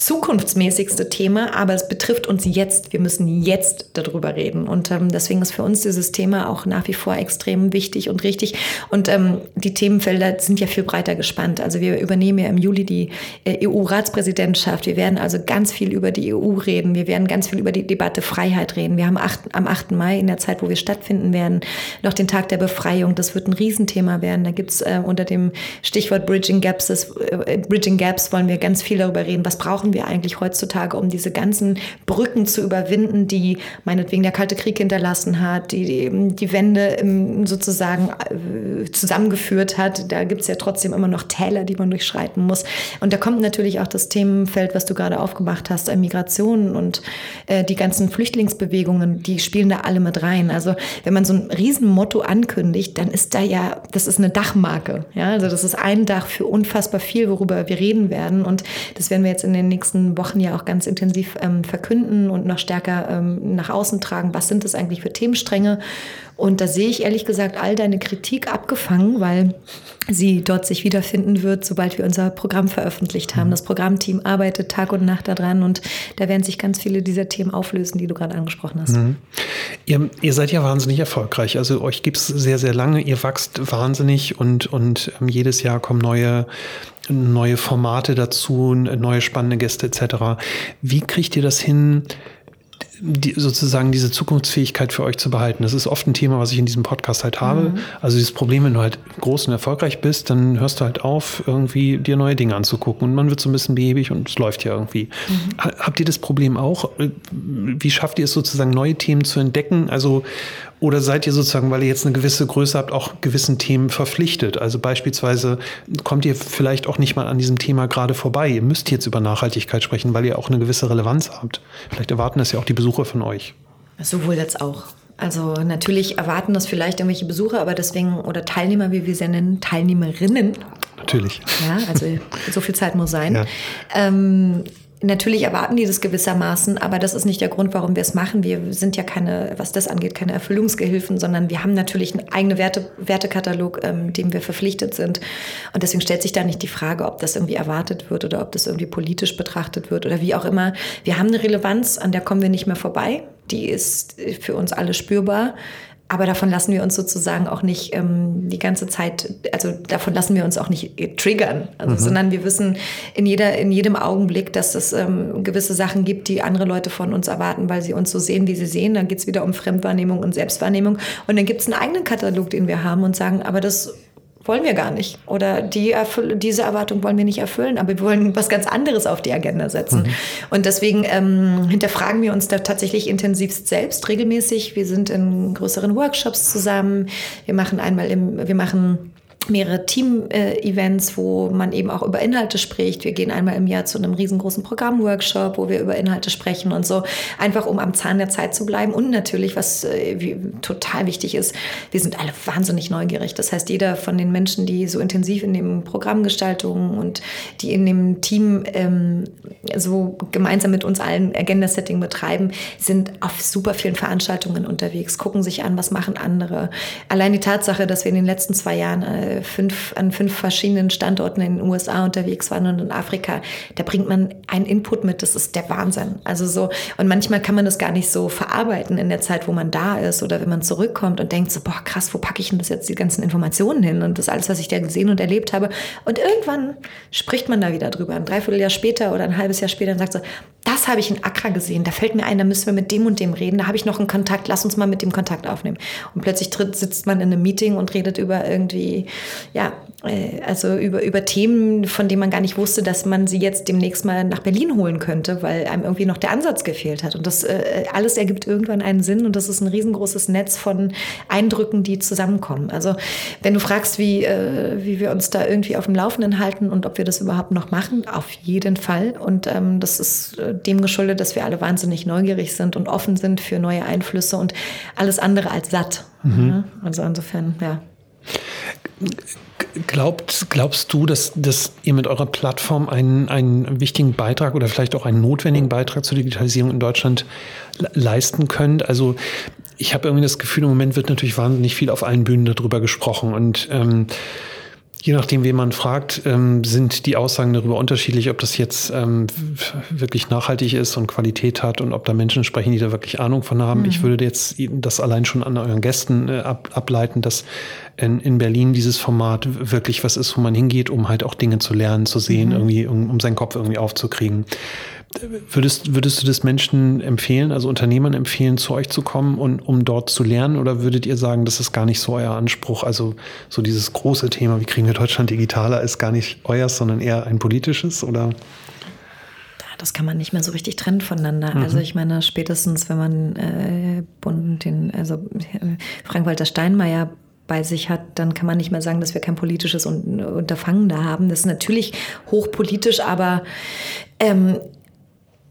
zukunftsmäßigste Thema, aber es betrifft uns jetzt. Wir müssen jetzt darüber reden. Und ähm, deswegen ist für uns dieses Thema auch nach wie vor extrem wichtig und richtig. Und ähm, die Themenfelder sind ja viel breiter gespannt. Also wir übernehmen ja im Juli die äh, EU-Ratspräsidentschaft. Wir werden also ganz viel über die EU reden. Wir werden ganz viel über die Debatte Freiheit reden. Wir haben acht, am 8. Mai in der Zeit, wo wir stattfinden werden, noch den Tag der Befreiung. Das wird ein Riesenthema werden. Da gibt's äh, unter dem Stichwort Bridging Gaps, das, äh, Bridging Gaps wollen wir ganz viel darüber reden. Was brauchen wir eigentlich heutzutage, um diese ganzen Brücken zu überwinden, die meinetwegen der Kalte Krieg hinterlassen hat, die die, die Wende sozusagen äh, zusammengeführt hat. Da gibt es ja trotzdem immer noch Täler, die man durchschreiten muss. Und da kommt natürlich auch das Themenfeld, was du gerade aufgemacht hast, äh, Migration und äh, die ganzen Flüchtlingsbewegungen, die spielen da alle mit rein. Also wenn man so ein Riesenmotto ankündigt, dann ist da ja, das ist eine Dachmarke. Ja, also das ist ein Dach für unfassbar viel, worüber wir reden werden. Und das werden wir jetzt in den nächsten nächsten Wochen ja auch ganz intensiv ähm, verkünden und noch stärker ähm, nach außen tragen. Was sind das eigentlich für Themenstränge? Und da sehe ich ehrlich gesagt all deine Kritik abgefangen, weil sie dort sich wiederfinden wird, sobald wir unser Programm veröffentlicht haben. Mhm. Das Programmteam arbeitet Tag und Nacht daran und da werden sich ganz viele dieser Themen auflösen, die du gerade angesprochen hast. Mhm. Ihr, ihr, seid ja wahnsinnig erfolgreich. Also euch gibt es sehr, sehr lange. Ihr wächst wahnsinnig und, und ähm, jedes Jahr kommen neue neue Formate dazu, neue spannende Gäste etc. Wie kriegt ihr das hin, die, sozusagen diese Zukunftsfähigkeit für euch zu behalten. Das ist oft ein Thema, was ich in diesem Podcast halt habe. Mhm. Also dieses Problem, wenn du halt groß und erfolgreich bist, dann hörst du halt auf, irgendwie dir neue Dinge anzugucken und man wird so ein bisschen behäbig und es läuft ja irgendwie. Mhm. Habt ihr das Problem auch? Wie schafft ihr es sozusagen, neue Themen zu entdecken? Also oder seid ihr sozusagen, weil ihr jetzt eine gewisse Größe habt, auch gewissen Themen verpflichtet? Also beispielsweise kommt ihr vielleicht auch nicht mal an diesem Thema gerade vorbei. Ihr müsst jetzt über Nachhaltigkeit sprechen, weil ihr auch eine gewisse Relevanz habt. Vielleicht erwarten das ja auch die Besucher von euch. Sowohl jetzt auch. Also natürlich erwarten das vielleicht irgendwelche Besucher, aber deswegen, oder Teilnehmer, wie wir sie nennen, Teilnehmerinnen. Natürlich. Ja, also so viel Zeit muss sein. Ja. Ähm, Natürlich erwarten die das gewissermaßen, aber das ist nicht der Grund, warum wir es machen. Wir sind ja keine, was das angeht, keine Erfüllungsgehilfen, sondern wir haben natürlich einen eigenen Werte, Wertekatalog, ähm, dem wir verpflichtet sind. Und deswegen stellt sich da nicht die Frage, ob das irgendwie erwartet wird oder ob das irgendwie politisch betrachtet wird oder wie auch immer. Wir haben eine Relevanz, an der kommen wir nicht mehr vorbei. Die ist für uns alle spürbar. Aber davon lassen wir uns sozusagen auch nicht ähm, die ganze Zeit, also davon lassen wir uns auch nicht äh, triggern, also, mhm. sondern wir wissen in, jeder, in jedem Augenblick, dass es ähm, gewisse Sachen gibt, die andere Leute von uns erwarten, weil sie uns so sehen, wie sie sehen. Dann geht es wieder um Fremdwahrnehmung und Selbstwahrnehmung. Und dann gibt es einen eigenen Katalog, den wir haben und sagen, aber das wollen wir gar nicht. Oder die diese Erwartung wollen wir nicht erfüllen, aber wir wollen was ganz anderes auf die Agenda setzen. Mhm. Und deswegen ähm, hinterfragen wir uns da tatsächlich intensivst selbst regelmäßig. Wir sind in größeren Workshops zusammen. Wir machen einmal im, wir machen mehrere Team-Events, wo man eben auch über Inhalte spricht. Wir gehen einmal im Jahr zu einem riesengroßen Programm-Workshop, wo wir über Inhalte sprechen und so, einfach um am Zahn der Zeit zu bleiben. Und natürlich, was äh, total wichtig ist, wir sind alle wahnsinnig neugierig. Das heißt, jeder von den Menschen, die so intensiv in dem Programmgestaltung und die in dem Team ähm, so gemeinsam mit uns allen Agenda-Setting betreiben, sind auf super vielen Veranstaltungen unterwegs, gucken sich an, was machen andere. Allein die Tatsache, dass wir in den letzten zwei Jahren äh, fünf, an fünf verschiedenen Standorten in den USA unterwegs waren und in Afrika, da bringt man einen Input mit, das ist der Wahnsinn. Also so, und manchmal kann man das gar nicht so verarbeiten in der Zeit, wo man da ist oder wenn man zurückkommt und denkt so, boah, krass, wo packe ich denn das jetzt die ganzen Informationen hin und das alles, was ich da gesehen und erlebt habe. Und irgendwann spricht man da wieder drüber. Ein Dreivierteljahr später oder ein halbes Jahr später und sagt so, das habe ich in Accra gesehen, da fällt mir ein, da müssen wir mit dem und dem reden, da habe ich noch einen Kontakt, lass uns mal mit dem Kontakt aufnehmen. Und plötzlich tritt, sitzt man in einem Meeting und redet über irgendwie ja, äh, also über, über Themen, von denen man gar nicht wusste, dass man sie jetzt demnächst mal nach Berlin holen könnte, weil einem irgendwie noch der Ansatz gefehlt hat. Und das äh, alles ergibt irgendwann einen Sinn und das ist ein riesengroßes Netz von Eindrücken, die zusammenkommen. Also wenn du fragst, wie, äh, wie wir uns da irgendwie auf dem Laufenden halten und ob wir das überhaupt noch machen, auf jeden Fall. Und ähm, das ist äh, dem geschuldet, dass wir alle wahnsinnig neugierig sind und offen sind für neue Einflüsse und alles andere als satt. Mhm. Also insofern, ja. Glaubt, glaubst du, dass, dass ihr mit eurer Plattform einen, einen wichtigen Beitrag oder vielleicht auch einen notwendigen Beitrag zur Digitalisierung in Deutschland leisten könnt? Also ich habe irgendwie das Gefühl, im Moment wird natürlich wahnsinnig viel auf allen Bühnen darüber gesprochen und ähm, Je nachdem, wen man fragt, ähm, sind die Aussagen darüber unterschiedlich, ob das jetzt ähm, wirklich nachhaltig ist und Qualität hat und ob da Menschen sprechen, die da wirklich Ahnung von haben. Mhm. Ich würde jetzt das allein schon an euren Gästen äh, ab, ableiten, dass in, in Berlin dieses Format wirklich was ist, wo man hingeht, um halt auch Dinge zu lernen, zu sehen, mhm. irgendwie, um, um seinen Kopf irgendwie aufzukriegen. Würdest, würdest du das Menschen empfehlen, also Unternehmern empfehlen, zu euch zu kommen und um dort zu lernen? Oder würdet ihr sagen, das ist gar nicht so euer Anspruch? Also so dieses große Thema, wie kriegen wir Deutschland digitaler, ist gar nicht euers, sondern eher ein politisches? Oder? das kann man nicht mehr so richtig trennen voneinander. Mhm. Also ich meine, spätestens wenn man äh, den, also äh, Frank-Walter Steinmeier bei sich hat, dann kann man nicht mehr sagen, dass wir kein politisches Unterfangen da haben. Das ist natürlich hochpolitisch, aber ähm,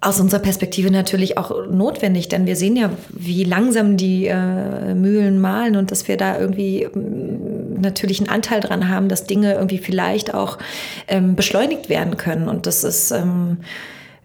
aus unserer Perspektive natürlich auch notwendig, denn wir sehen ja, wie langsam die äh, Mühlen malen und dass wir da irgendwie ähm, natürlich einen Anteil dran haben, dass Dinge irgendwie vielleicht auch ähm, beschleunigt werden können. Und das ist ähm,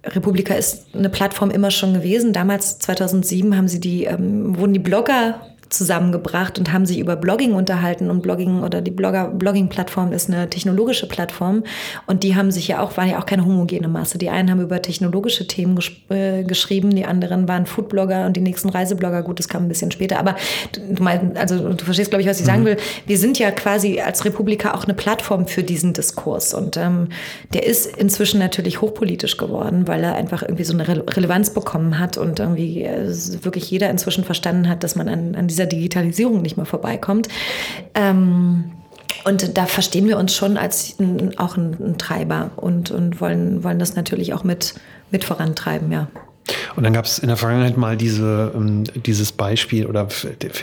Republika ist eine Plattform immer schon gewesen. Damals 2007 haben sie die ähm, wurden die Blogger zusammengebracht und haben sich über Blogging unterhalten und Blogging oder die Blogger Blogging Plattform ist eine technologische Plattform und die haben sich ja auch waren ja auch keine homogene Masse. Die einen haben über technologische Themen ges äh, geschrieben, die anderen waren Foodblogger und die nächsten Reiseblogger. Gut, das kam ein bisschen später, aber du meinst, also du verstehst glaube ich, was ich mhm. sagen will. Wir sind ja quasi als Republika auch eine Plattform für diesen Diskurs und ähm, der ist inzwischen natürlich hochpolitisch geworden, weil er einfach irgendwie so eine Re Relevanz bekommen hat und irgendwie äh, wirklich jeder inzwischen verstanden hat, dass man an, an dieser Digitalisierung nicht mehr vorbeikommt. Ähm, und da verstehen wir uns schon als ein, auch ein, ein, Treiber und, und wollen, wollen das natürlich auch mit, mit vorantreiben, ja. Und dann gab es in der Vergangenheit mal diese, ähm, dieses Beispiel oder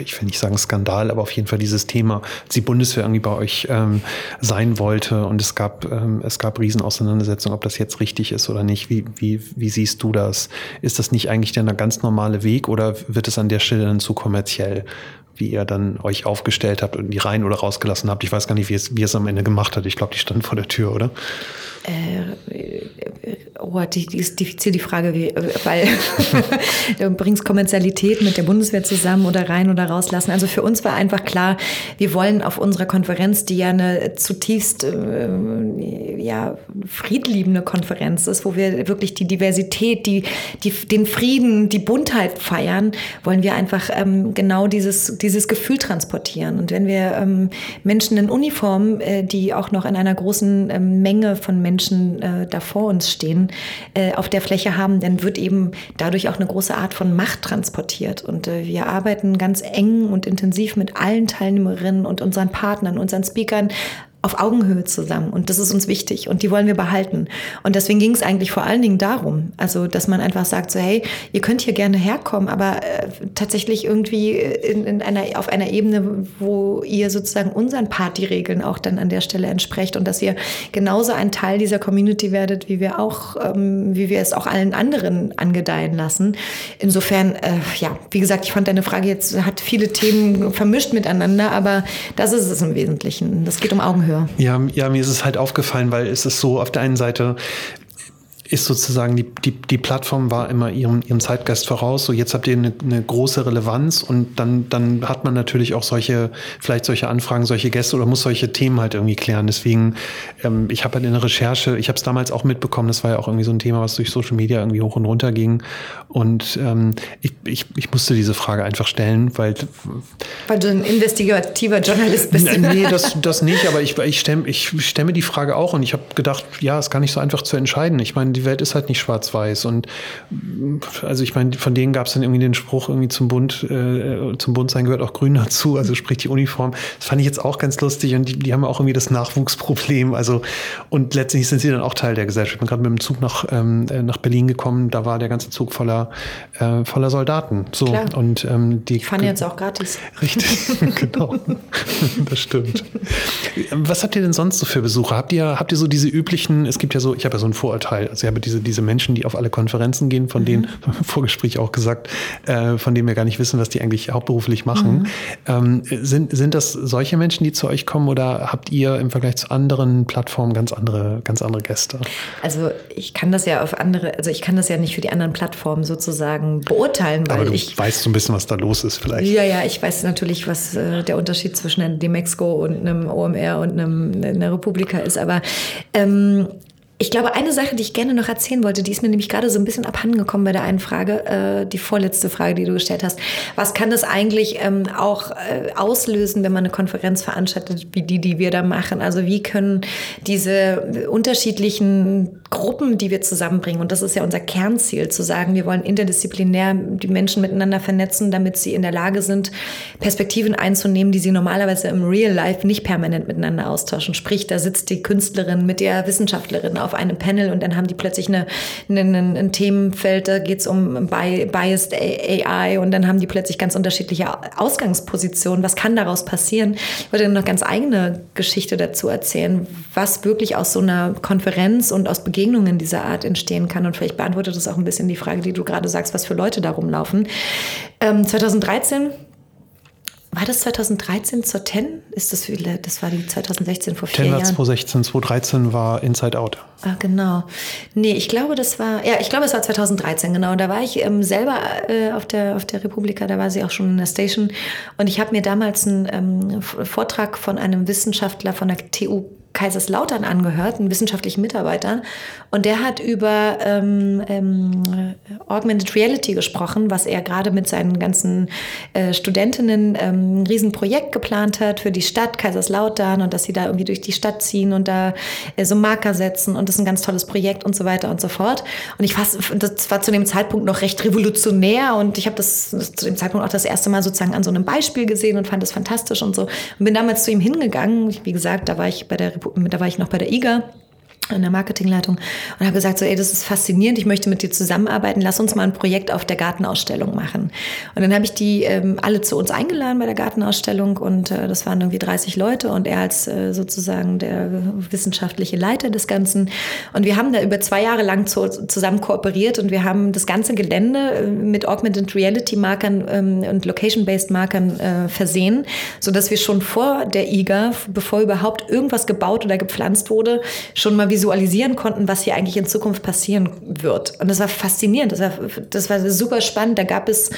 ich will nicht sagen Skandal, aber auf jeden Fall dieses Thema, als die Bundeswehr irgendwie bei euch ähm, sein wollte und es gab, ähm, es gab Riesenauseinandersetzungen, ob das jetzt richtig ist oder nicht. Wie, wie, wie siehst du das? Ist das nicht eigentlich der ganz normale Weg oder wird es an der Stelle dann zu kommerziell? wie ihr dann euch aufgestellt habt und die rein oder rausgelassen habt. Ich weiß gar nicht, wie es, wie es am Ende gemacht hat. Ich glaube, die stand vor der Tür, oder? Äh, oh, die, die ist diffizil die Frage, wie, weil du bringst Kommerzialität mit der Bundeswehr zusammen oder rein oder rauslassen. Also für uns war einfach klar, wir wollen auf unserer Konferenz, die ja eine zutiefst äh, ja, friedliebende Konferenz ist, wo wir wirklich die Diversität, die, die, den Frieden, die Buntheit feiern, wollen wir einfach ähm, genau dieses, dieses Gefühl transportieren. Und wenn wir ähm, Menschen in Uniform, äh, die auch noch in einer großen ähm, Menge von Menschen Menschen äh, da vor uns stehen, äh, auf der Fläche haben, dann wird eben dadurch auch eine große Art von Macht transportiert. Und äh, wir arbeiten ganz eng und intensiv mit allen Teilnehmerinnen und unseren Partnern, unseren Speakern auf Augenhöhe zusammen und das ist uns wichtig und die wollen wir behalten. Und deswegen ging es eigentlich vor allen Dingen darum, also dass man einfach sagt, so hey, ihr könnt hier gerne herkommen, aber äh, tatsächlich irgendwie in, in einer, auf einer Ebene, wo ihr sozusagen unseren Partyregeln auch dann an der Stelle entsprecht und dass ihr genauso ein Teil dieser Community werdet, wie wir auch, ähm, wie wir es auch allen anderen angedeihen lassen. Insofern, äh, ja, wie gesagt, ich fand deine Frage jetzt hat viele Themen vermischt miteinander, aber das ist es im Wesentlichen. Das geht um Augenhöhe. Ja. ja, ja, mir ist es halt aufgefallen, weil es ist so, auf der einen Seite ist sozusagen, die, die, die Plattform war immer ihrem, ihrem Zeitgeist voraus. So, jetzt habt ihr eine, eine große Relevanz und dann, dann hat man natürlich auch solche, vielleicht solche Anfragen, solche Gäste oder muss solche Themen halt irgendwie klären. Deswegen, ähm, ich habe halt in der Recherche, ich habe es damals auch mitbekommen, das war ja auch irgendwie so ein Thema, was durch Social Media irgendwie hoch und runter ging. Und ähm, ich, ich, ich musste diese Frage einfach stellen, weil. Weil du ein investigativer Journalist bist. Nee, das, das nicht, aber ich, ich stelle ich stell mir die Frage auch und ich habe gedacht, ja, ist gar nicht so einfach zu entscheiden. Ich meine, die Welt ist halt nicht schwarz-weiß. Und also ich meine, von denen gab es dann irgendwie den Spruch, irgendwie zum Bund, äh, zum Bund sein gehört auch grün dazu, also sprich die Uniform. Das fand ich jetzt auch ganz lustig und die, die haben auch irgendwie das Nachwuchsproblem. Also, und letztendlich sind sie dann auch Teil der Gesellschaft. Ich bin gerade mit dem Zug nach, ähm, äh, nach Berlin gekommen, da war der ganze Zug voller, äh, voller Soldaten. So, Klar. und ähm, die. Die fahren jetzt auch gratis. Richtig, genau. das stimmt. Was habt ihr denn sonst so für Besucher? Habt ihr, habt ihr so diese üblichen, es gibt ja so, ich habe ja so ein Vorurteil, also habe diese, diese Menschen, die auf alle Konferenzen gehen, von denen, mhm. im Vorgespräch auch gesagt, äh, von denen wir gar nicht wissen, was die eigentlich hauptberuflich machen. Mhm. Ähm, sind, sind das solche Menschen, die zu euch kommen oder habt ihr im Vergleich zu anderen Plattformen ganz andere, ganz andere Gäste? Also ich kann das ja auf andere, also ich kann das ja nicht für die anderen Plattformen sozusagen beurteilen, weil Aber du ich weißt so ein bisschen, was da los ist vielleicht. Ja, ja, ich weiß natürlich, was äh, der Unterschied zwischen einem Demexco und einem OMR und einem, einer Republika ist, aber ähm, ich glaube, eine Sache, die ich gerne noch erzählen wollte, die ist mir nämlich gerade so ein bisschen abhandengekommen bei der einen Frage, äh, die vorletzte Frage, die du gestellt hast. Was kann das eigentlich ähm, auch äh, auslösen, wenn man eine Konferenz veranstaltet, wie die, die wir da machen? Also wie können diese unterschiedlichen Gruppen, die wir zusammenbringen, und das ist ja unser Kernziel, zu sagen, wir wollen interdisziplinär die Menschen miteinander vernetzen, damit sie in der Lage sind, Perspektiven einzunehmen, die sie normalerweise im Real Life nicht permanent miteinander austauschen. Sprich, da sitzt die Künstlerin mit der Wissenschaftlerin auf einem Panel und dann haben die plötzlich eine, eine, ein Themenfeld, da geht es um Biased AI und dann haben die plötzlich ganz unterschiedliche Ausgangspositionen. Was kann daraus passieren? Ich wollte noch ganz eigene Geschichte dazu erzählen, was wirklich aus so einer Konferenz und aus Begegnungen dieser Art entstehen kann. Und vielleicht beantwortet das auch ein bisschen die Frage, die du gerade sagst, was für Leute da rumlaufen. Ähm, 2013 war das 2013 zur TEN? Ist das, viele, das war die 2016 vor vier 10 Jahren. 2016, 2013 war Inside Out. Ah, genau. Nee, ich glaube, das war, ja, ich glaube, es war 2013, genau. Da war ich ähm, selber äh, auf, der, auf der Republika, da war sie auch schon in der Station. Und ich habe mir damals einen ähm, Vortrag von einem Wissenschaftler von der TU Kaiserslautern angehört, einen wissenschaftlichen Mitarbeiter, und der hat über ähm, ähm, Augmented Reality gesprochen, was er gerade mit seinen ganzen äh, Studentinnen ähm, ein Riesenprojekt geplant hat für die Stadt Kaiserslautern und dass sie da irgendwie durch die Stadt ziehen und da äh, so Marker setzen und das ist ein ganz tolles Projekt und so weiter und so fort. Und ich fast, das war zu dem Zeitpunkt noch recht revolutionär und ich habe das, das, zu dem Zeitpunkt auch das erste Mal sozusagen an so einem Beispiel gesehen und fand das fantastisch und so und bin damals zu ihm hingegangen. Wie gesagt, da war ich bei der da war ich noch bei der IGA in der Marketingleitung und habe gesagt, so, ey, das ist faszinierend, ich möchte mit dir zusammenarbeiten, lass uns mal ein Projekt auf der Gartenausstellung machen. Und dann habe ich die ähm, alle zu uns eingeladen bei der Gartenausstellung und äh, das waren irgendwie 30 Leute und er als äh, sozusagen der wissenschaftliche Leiter des Ganzen. Und wir haben da über zwei Jahre lang zu, zusammen kooperiert und wir haben das ganze Gelände äh, mit Augmented Reality Markern ähm, und Location-Based Markern äh, versehen, sodass wir schon vor der IGA, bevor überhaupt irgendwas gebaut oder gepflanzt wurde, schon mal visualisieren konnten, was hier eigentlich in Zukunft passieren wird. Und das war faszinierend, das war, das war super spannend. Da gab es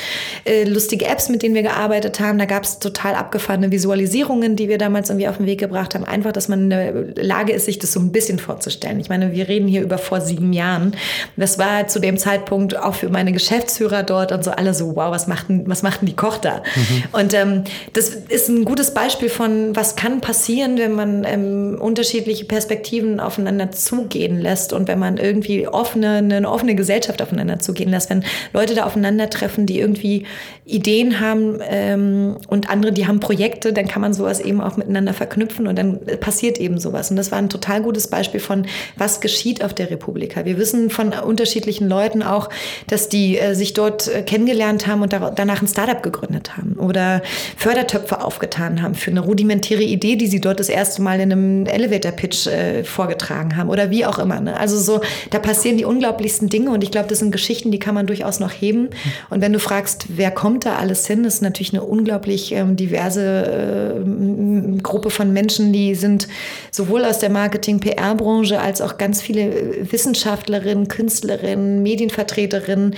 äh, lustige Apps, mit denen wir gearbeitet haben. Da gab es total abgefahrene Visualisierungen, die wir damals irgendwie auf den Weg gebracht haben. Einfach, dass man in der Lage ist, sich das so ein bisschen vorzustellen. Ich meine, wir reden hier über vor sieben Jahren. Das war zu dem Zeitpunkt auch für meine Geschäftsführer dort und so alle so, wow, was machten, was machten die Koch da? Mhm. Und ähm, das ist ein gutes Beispiel von, was kann passieren, wenn man ähm, unterschiedliche Perspektiven aufeinander aufeinander zugehen lässt und wenn man irgendwie offene, eine offene Gesellschaft aufeinander zugehen lässt, wenn Leute da aufeinandertreffen, die irgendwie Ideen haben ähm, und andere, die haben Projekte, dann kann man sowas eben auch miteinander verknüpfen und dann passiert eben sowas. Und das war ein total gutes Beispiel von, was geschieht auf der Republika. Wir wissen von unterschiedlichen Leuten auch, dass die äh, sich dort äh, kennengelernt haben und da, danach ein Startup gegründet haben oder Fördertöpfe aufgetan haben für eine rudimentäre Idee, die sie dort das erste Mal in einem Elevator-Pitch äh, vorgetragen haben oder wie auch immer. Ne? Also so, da passieren die unglaublichsten Dinge und ich glaube, das sind Geschichten, die kann man durchaus noch heben. Und wenn du fragst, wer kommt da alles hin, das ist natürlich eine unglaublich ähm, diverse äh, Gruppe von Menschen, die sind sowohl aus der Marketing-PR-Branche als auch ganz viele Wissenschaftlerinnen, Künstlerinnen, Medienvertreterinnen.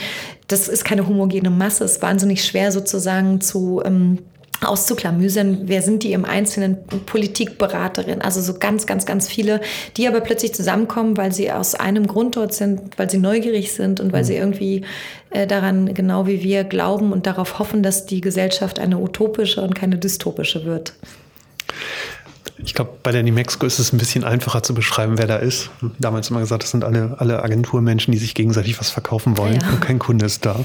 Das ist keine homogene Masse, es ist wahnsinnig schwer sozusagen zu ähm, auszuklamüsern, wer sind die im Einzelnen, Politikberaterin, also so ganz, ganz, ganz viele, die aber plötzlich zusammenkommen, weil sie aus einem Grund dort sind, weil sie neugierig sind und weil mhm. sie irgendwie äh, daran, genau wie wir, glauben und darauf hoffen, dass die Gesellschaft eine utopische und keine dystopische wird. Ich glaube, bei der Nimexco ist es ein bisschen einfacher zu beschreiben, wer da ist. Damals immer gesagt, das sind alle, alle Agenturmenschen, die sich gegenseitig was verkaufen wollen ja. und kein Kunde ist da.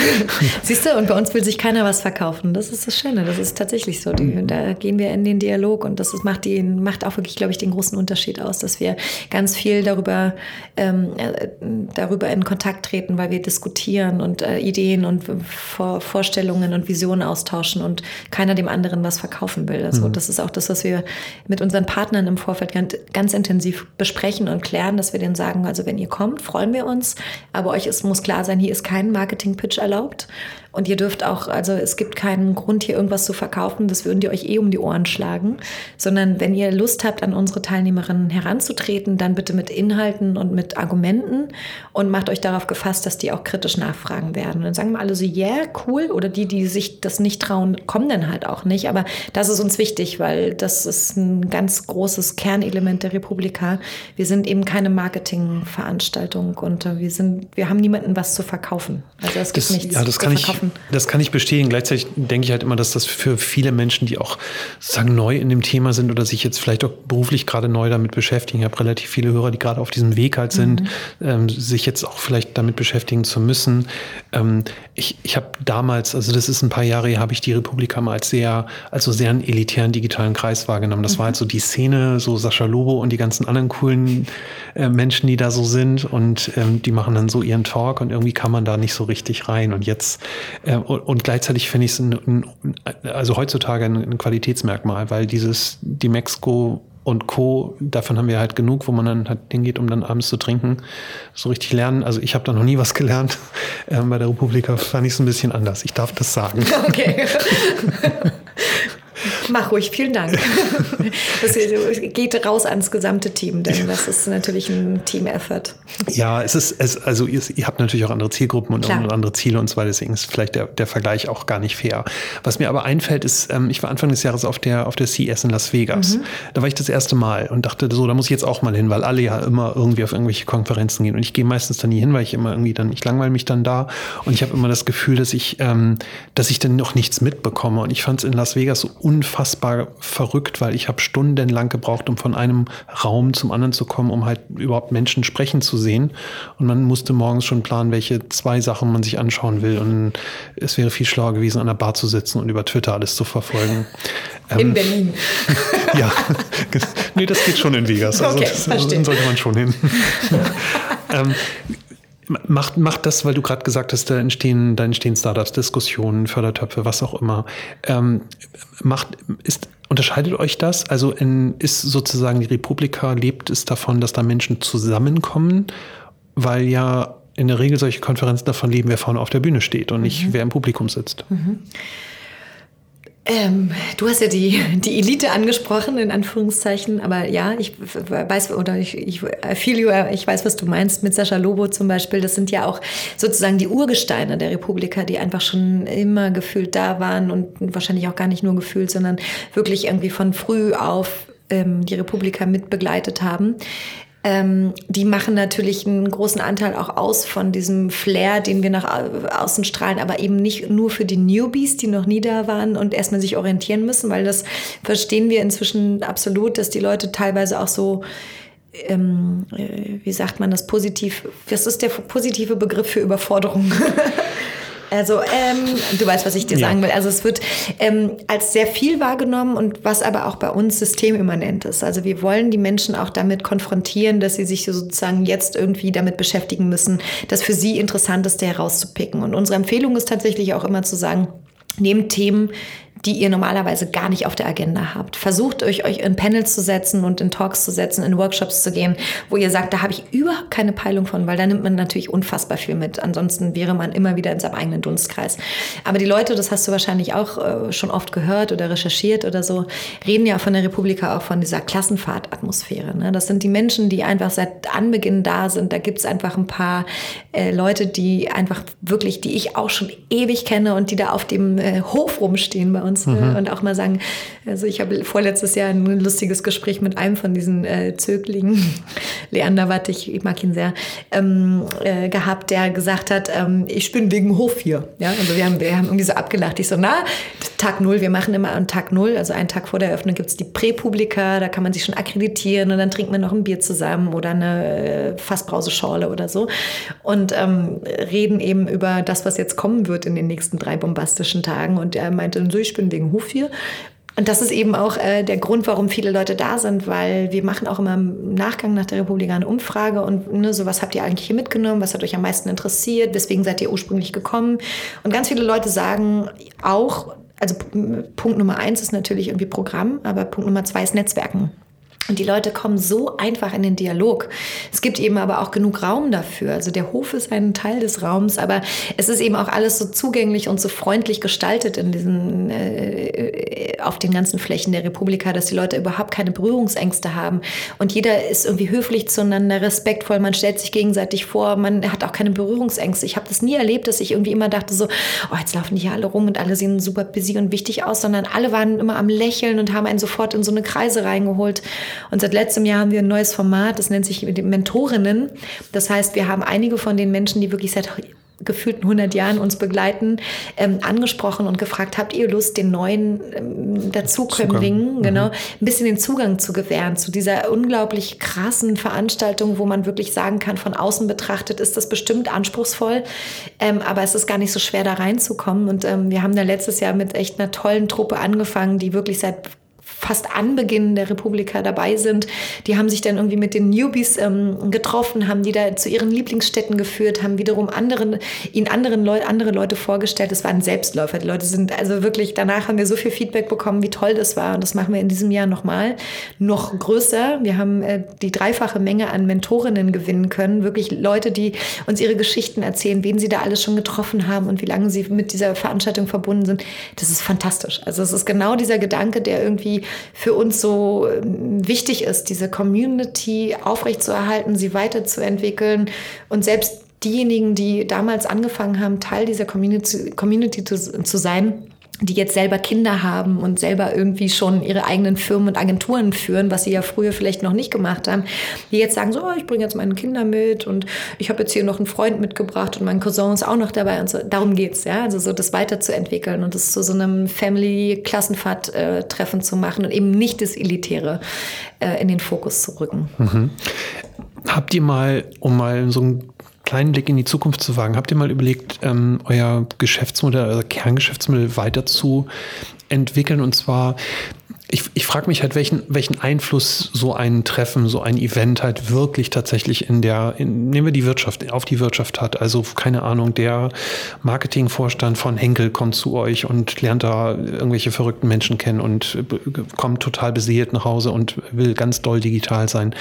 Siehst du, und bei uns will sich keiner was verkaufen. Das ist das Schöne, das ist tatsächlich so. Die, da gehen wir in den Dialog und das ist, macht, die, macht auch wirklich, glaube ich, den großen Unterschied aus, dass wir ganz viel darüber, ähm, äh, darüber in Kontakt treten, weil wir diskutieren und äh, Ideen und Vor Vorstellungen und Visionen austauschen und keiner dem anderen was verkaufen will. Also mhm. das ist auch das, was wir mit unseren Partnern im Vorfeld ganz, ganz intensiv besprechen und klären, dass wir denen sagen, also wenn ihr kommt, freuen wir uns, aber euch ist, muss klar sein, hier ist kein Marketing-Pitch erlaubt. Und ihr dürft auch, also es gibt keinen Grund, hier irgendwas zu verkaufen, das würden die euch eh um die Ohren schlagen, sondern wenn ihr Lust habt, an unsere Teilnehmerinnen heranzutreten, dann bitte mit Inhalten und mit Argumenten und macht euch darauf gefasst, dass die auch kritisch nachfragen werden. Und dann sagen wir alle so, yeah, cool, oder die, die sich das nicht trauen, kommen dann halt auch nicht. Aber das ist uns wichtig, weil das ist ein ganz großes Kernelement der Republika. Wir sind eben keine Marketingveranstaltung und wir sind, wir haben niemanden was zu verkaufen. Also es gibt das, nichts ja, das kann ich, das kann ich bestätigen. Gleichzeitig denke ich halt immer, dass das für viele Menschen, die auch sozusagen neu in dem Thema sind oder sich jetzt vielleicht auch beruflich gerade neu damit beschäftigen, ich habe relativ viele Hörer, die gerade auf diesem Weg halt sind, mhm. ähm, sich jetzt auch vielleicht damit beschäftigen zu müssen. Ähm, ich ich habe damals, also das ist ein paar Jahre habe ich die Republika mal als sehr, also sehr einen elitären digitalen Kreis wahrgenommen. Das mhm. war halt so die Szene, so Sascha Lobo und die ganzen anderen coolen äh, Menschen, die da so sind und ähm, die machen dann so ihren Talk und irgendwie kann man da nicht so richtig rein. Und jetzt äh, und, und, gleichzeitig finde ich es also heutzutage ein, ein, Qualitätsmerkmal, weil dieses, die Mexiko und Co., davon haben wir halt genug, wo man dann halt hingeht, um dann abends zu trinken, so richtig lernen. Also ich habe da noch nie was gelernt. Ähm, bei der Republika fand ich es ein bisschen anders. Ich darf das sagen. Okay. Mach ruhig, vielen Dank. Das geht raus ans gesamte Team, denn das ist natürlich ein Team-Effort. Ja, es ist, es, also ihr, ihr, habt natürlich auch andere Zielgruppen und Klar. andere Ziele und so weiter, deswegen ist vielleicht der, der Vergleich auch gar nicht fair. Was mir aber einfällt, ist, ähm, ich war Anfang des Jahres auf der, auf der CS in Las Vegas. Mhm. Da war ich das erste Mal und dachte so, da muss ich jetzt auch mal hin, weil alle ja immer irgendwie auf irgendwelche Konferenzen gehen. Und ich gehe meistens dann nie hin, weil ich immer irgendwie dann, ich langweile mich dann da und ich habe immer das Gefühl, dass ich, ähm, dass ich dann noch nichts mitbekomme. Und ich fand es in Las Vegas so unfassbar verrückt, weil ich habe stundenlang gebraucht, um von einem Raum zum anderen zu kommen, um halt überhaupt Menschen sprechen zu sehen. Und man musste morgens schon planen, welche zwei Sachen man sich anschauen will. Und es wäre viel schlauer gewesen, an der Bar zu sitzen und über Twitter alles zu verfolgen. In ähm, Berlin. ja, nee, das geht schon in Vegas. Also okay, das, verstehe. sollte man schon hin. ähm, Macht, macht das, weil du gerade gesagt hast, da entstehen, da entstehen Startups, Diskussionen, Fördertöpfe, was auch immer. Ähm, macht, ist, unterscheidet euch das? Also in, ist sozusagen die Republika, lebt es davon, dass da Menschen zusammenkommen, weil ja in der Regel solche Konferenzen davon leben, wer vorne auf der Bühne steht und nicht mhm. wer im Publikum sitzt. Mhm. Ähm, du hast ja die, die Elite angesprochen, in Anführungszeichen, aber ja, ich weiß, oder ich, ich feel you, ich weiß, was du meinst mit Sascha Lobo zum Beispiel. Das sind ja auch sozusagen die Urgesteine der Republika, die einfach schon immer gefühlt da waren und wahrscheinlich auch gar nicht nur gefühlt, sondern wirklich irgendwie von früh auf ähm, die Republika mitbegleitet haben ähm, die machen natürlich einen großen Anteil auch aus von diesem Flair, den wir nach außen strahlen, aber eben nicht nur für die Newbies, die noch nie da waren und erstmal sich orientieren müssen, weil das verstehen wir inzwischen absolut, dass die Leute teilweise auch so ähm, äh, wie sagt man das positiv? Was ist der positive Begriff für Überforderung? Also ähm, du weißt, was ich dir ja. sagen will. Also es wird ähm, als sehr viel wahrgenommen und was aber auch bei uns systemimmanent ist. Also wir wollen die Menschen auch damit konfrontieren, dass sie sich sozusagen jetzt irgendwie damit beschäftigen müssen, das für sie Interessanteste herauszupicken. Und unsere Empfehlung ist tatsächlich auch immer zu sagen, nehmt Themen, die ihr normalerweise gar nicht auf der Agenda habt. Versucht euch, euch in Panels zu setzen und in Talks zu setzen, in Workshops zu gehen, wo ihr sagt, da habe ich überhaupt keine Peilung von, weil da nimmt man natürlich unfassbar viel mit. Ansonsten wäre man immer wieder in seinem eigenen Dunstkreis. Aber die Leute, das hast du wahrscheinlich auch äh, schon oft gehört oder recherchiert oder so, reden ja von der Republika auch von dieser Klassenfahrtatmosphäre. Ne? Das sind die Menschen, die einfach seit Anbeginn da sind. Da gibt es einfach ein paar äh, Leute, die einfach wirklich, die ich auch schon ewig kenne und die da auf dem äh, Hof rumstehen bei uns uns mhm. und auch mal sagen, also ich habe vorletztes Jahr ein lustiges Gespräch mit einem von diesen äh, Zöglingen, Leander Watt, ich, ich, mag ihn sehr, ähm, äh, gehabt, der gesagt hat, ähm, ich bin wegen Hof hier. Ja, also wir haben, wir haben irgendwie so abgelacht. Ich so, na, Tag Null, wir machen immer an Tag Null, also einen Tag vor der Eröffnung gibt es die Präpublika, da kann man sich schon akkreditieren und dann trinkt man noch ein Bier zusammen oder eine äh, Fassbrauseschorle oder so und ähm, reden eben über das, was jetzt kommen wird in den nächsten drei bombastischen Tagen. Und er meinte, so, ich bin wegen Hof hier. Und das ist eben auch äh, der Grund, warum viele Leute da sind, weil wir machen auch immer im Nachgang nach der Republik eine Umfrage und ne, so was habt ihr eigentlich hier mitgenommen, was hat euch am meisten interessiert, weswegen seid ihr ursprünglich gekommen. Und ganz viele Leute sagen auch, also Punkt Nummer eins ist natürlich irgendwie Programm, aber Punkt Nummer zwei ist Netzwerken. Und die Leute kommen so einfach in den Dialog. Es gibt eben aber auch genug Raum dafür. Also der Hof ist ein Teil des Raums, aber es ist eben auch alles so zugänglich und so freundlich gestaltet in diesen, äh, auf den ganzen Flächen der Republika, dass die Leute überhaupt keine Berührungsängste haben. Und jeder ist irgendwie höflich zueinander, respektvoll, man stellt sich gegenseitig vor, man hat auch keine Berührungsängste. Ich habe das nie erlebt, dass ich irgendwie immer dachte so, oh, jetzt laufen die hier alle rum und alle sehen super busy und wichtig aus, sondern alle waren immer am Lächeln und haben einen sofort in so eine Kreise reingeholt. Und seit letztem Jahr haben wir ein neues Format, das nennt sich Mentorinnen. Das heißt, wir haben einige von den Menschen, die wirklich seit gefühlten 100 Jahren uns begleiten, ähm, angesprochen und gefragt, habt ihr Lust, den neuen ähm, Dazukömmlingen, mhm. genau, ein bisschen den Zugang zu gewähren zu dieser unglaublich krassen Veranstaltung, wo man wirklich sagen kann, von außen betrachtet ist das bestimmt anspruchsvoll, ähm, aber es ist gar nicht so schwer da reinzukommen und ähm, wir haben da letztes Jahr mit echt einer tollen Truppe angefangen, die wirklich seit fast Anbeginn der Republika dabei sind. Die haben sich dann irgendwie mit den Newbies ähm, getroffen, haben die da zu ihren Lieblingsstätten geführt, haben wiederum anderen, ihnen anderen Leu andere Leute vorgestellt. Es waren Selbstläufer. Die Leute sind also wirklich, danach haben wir so viel Feedback bekommen, wie toll das war. Und das machen wir in diesem Jahr nochmal. Noch größer. Wir haben äh, die dreifache Menge an Mentorinnen gewinnen können. Wirklich Leute, die uns ihre Geschichten erzählen, wen sie da alles schon getroffen haben und wie lange sie mit dieser Veranstaltung verbunden sind. Das ist fantastisch. Also es ist genau dieser Gedanke, der irgendwie für uns so ähm, wichtig ist, diese Community aufrechtzuerhalten, sie weiterzuentwickeln. Und selbst diejenigen, die damals angefangen haben, Teil dieser Community, Community zu, zu sein, die jetzt selber Kinder haben und selber irgendwie schon ihre eigenen Firmen und Agenturen führen, was sie ja früher vielleicht noch nicht gemacht haben, die jetzt sagen so, oh, ich bringe jetzt meine Kinder mit und ich habe jetzt hier noch einen Freund mitgebracht und mein Cousin ist auch noch dabei und so. Darum geht's, ja, also so das weiterzuentwickeln und das zu so einem Family-Klassenfahrt-Treffen zu machen und eben nicht das Elitäre äh, in den Fokus zu rücken. Mhm. Habt ihr mal, um mal so ein kleinen Blick in die Zukunft zu wagen, habt ihr mal überlegt, ähm, euer Geschäftsmodell, euer Kerngeschäftsmodell weiterzuentwickeln? Und zwar ich, ich frage mich halt, welchen, welchen Einfluss so ein Treffen, so ein Event halt wirklich tatsächlich in der, in, nehmen wir die Wirtschaft, auf die Wirtschaft hat. Also keine Ahnung, der Marketingvorstand von Henkel kommt zu euch und lernt da irgendwelche verrückten Menschen kennen und kommt total beseelt nach Hause und will ganz doll digital sein.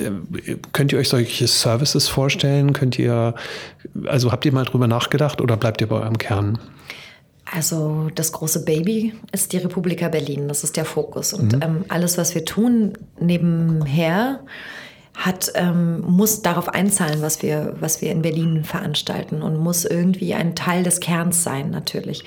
Äh, könnt ihr euch solche Services vorstellen? Könnt ihr, also habt ihr mal drüber nachgedacht oder bleibt ihr bei eurem Kern? Also das große Baby ist die Republika Berlin, das ist der Fokus. Und mhm. ähm, alles, was wir tun nebenher, hat, ähm, muss darauf einzahlen, was wir, was wir in Berlin veranstalten und muss irgendwie ein Teil des Kerns sein, natürlich.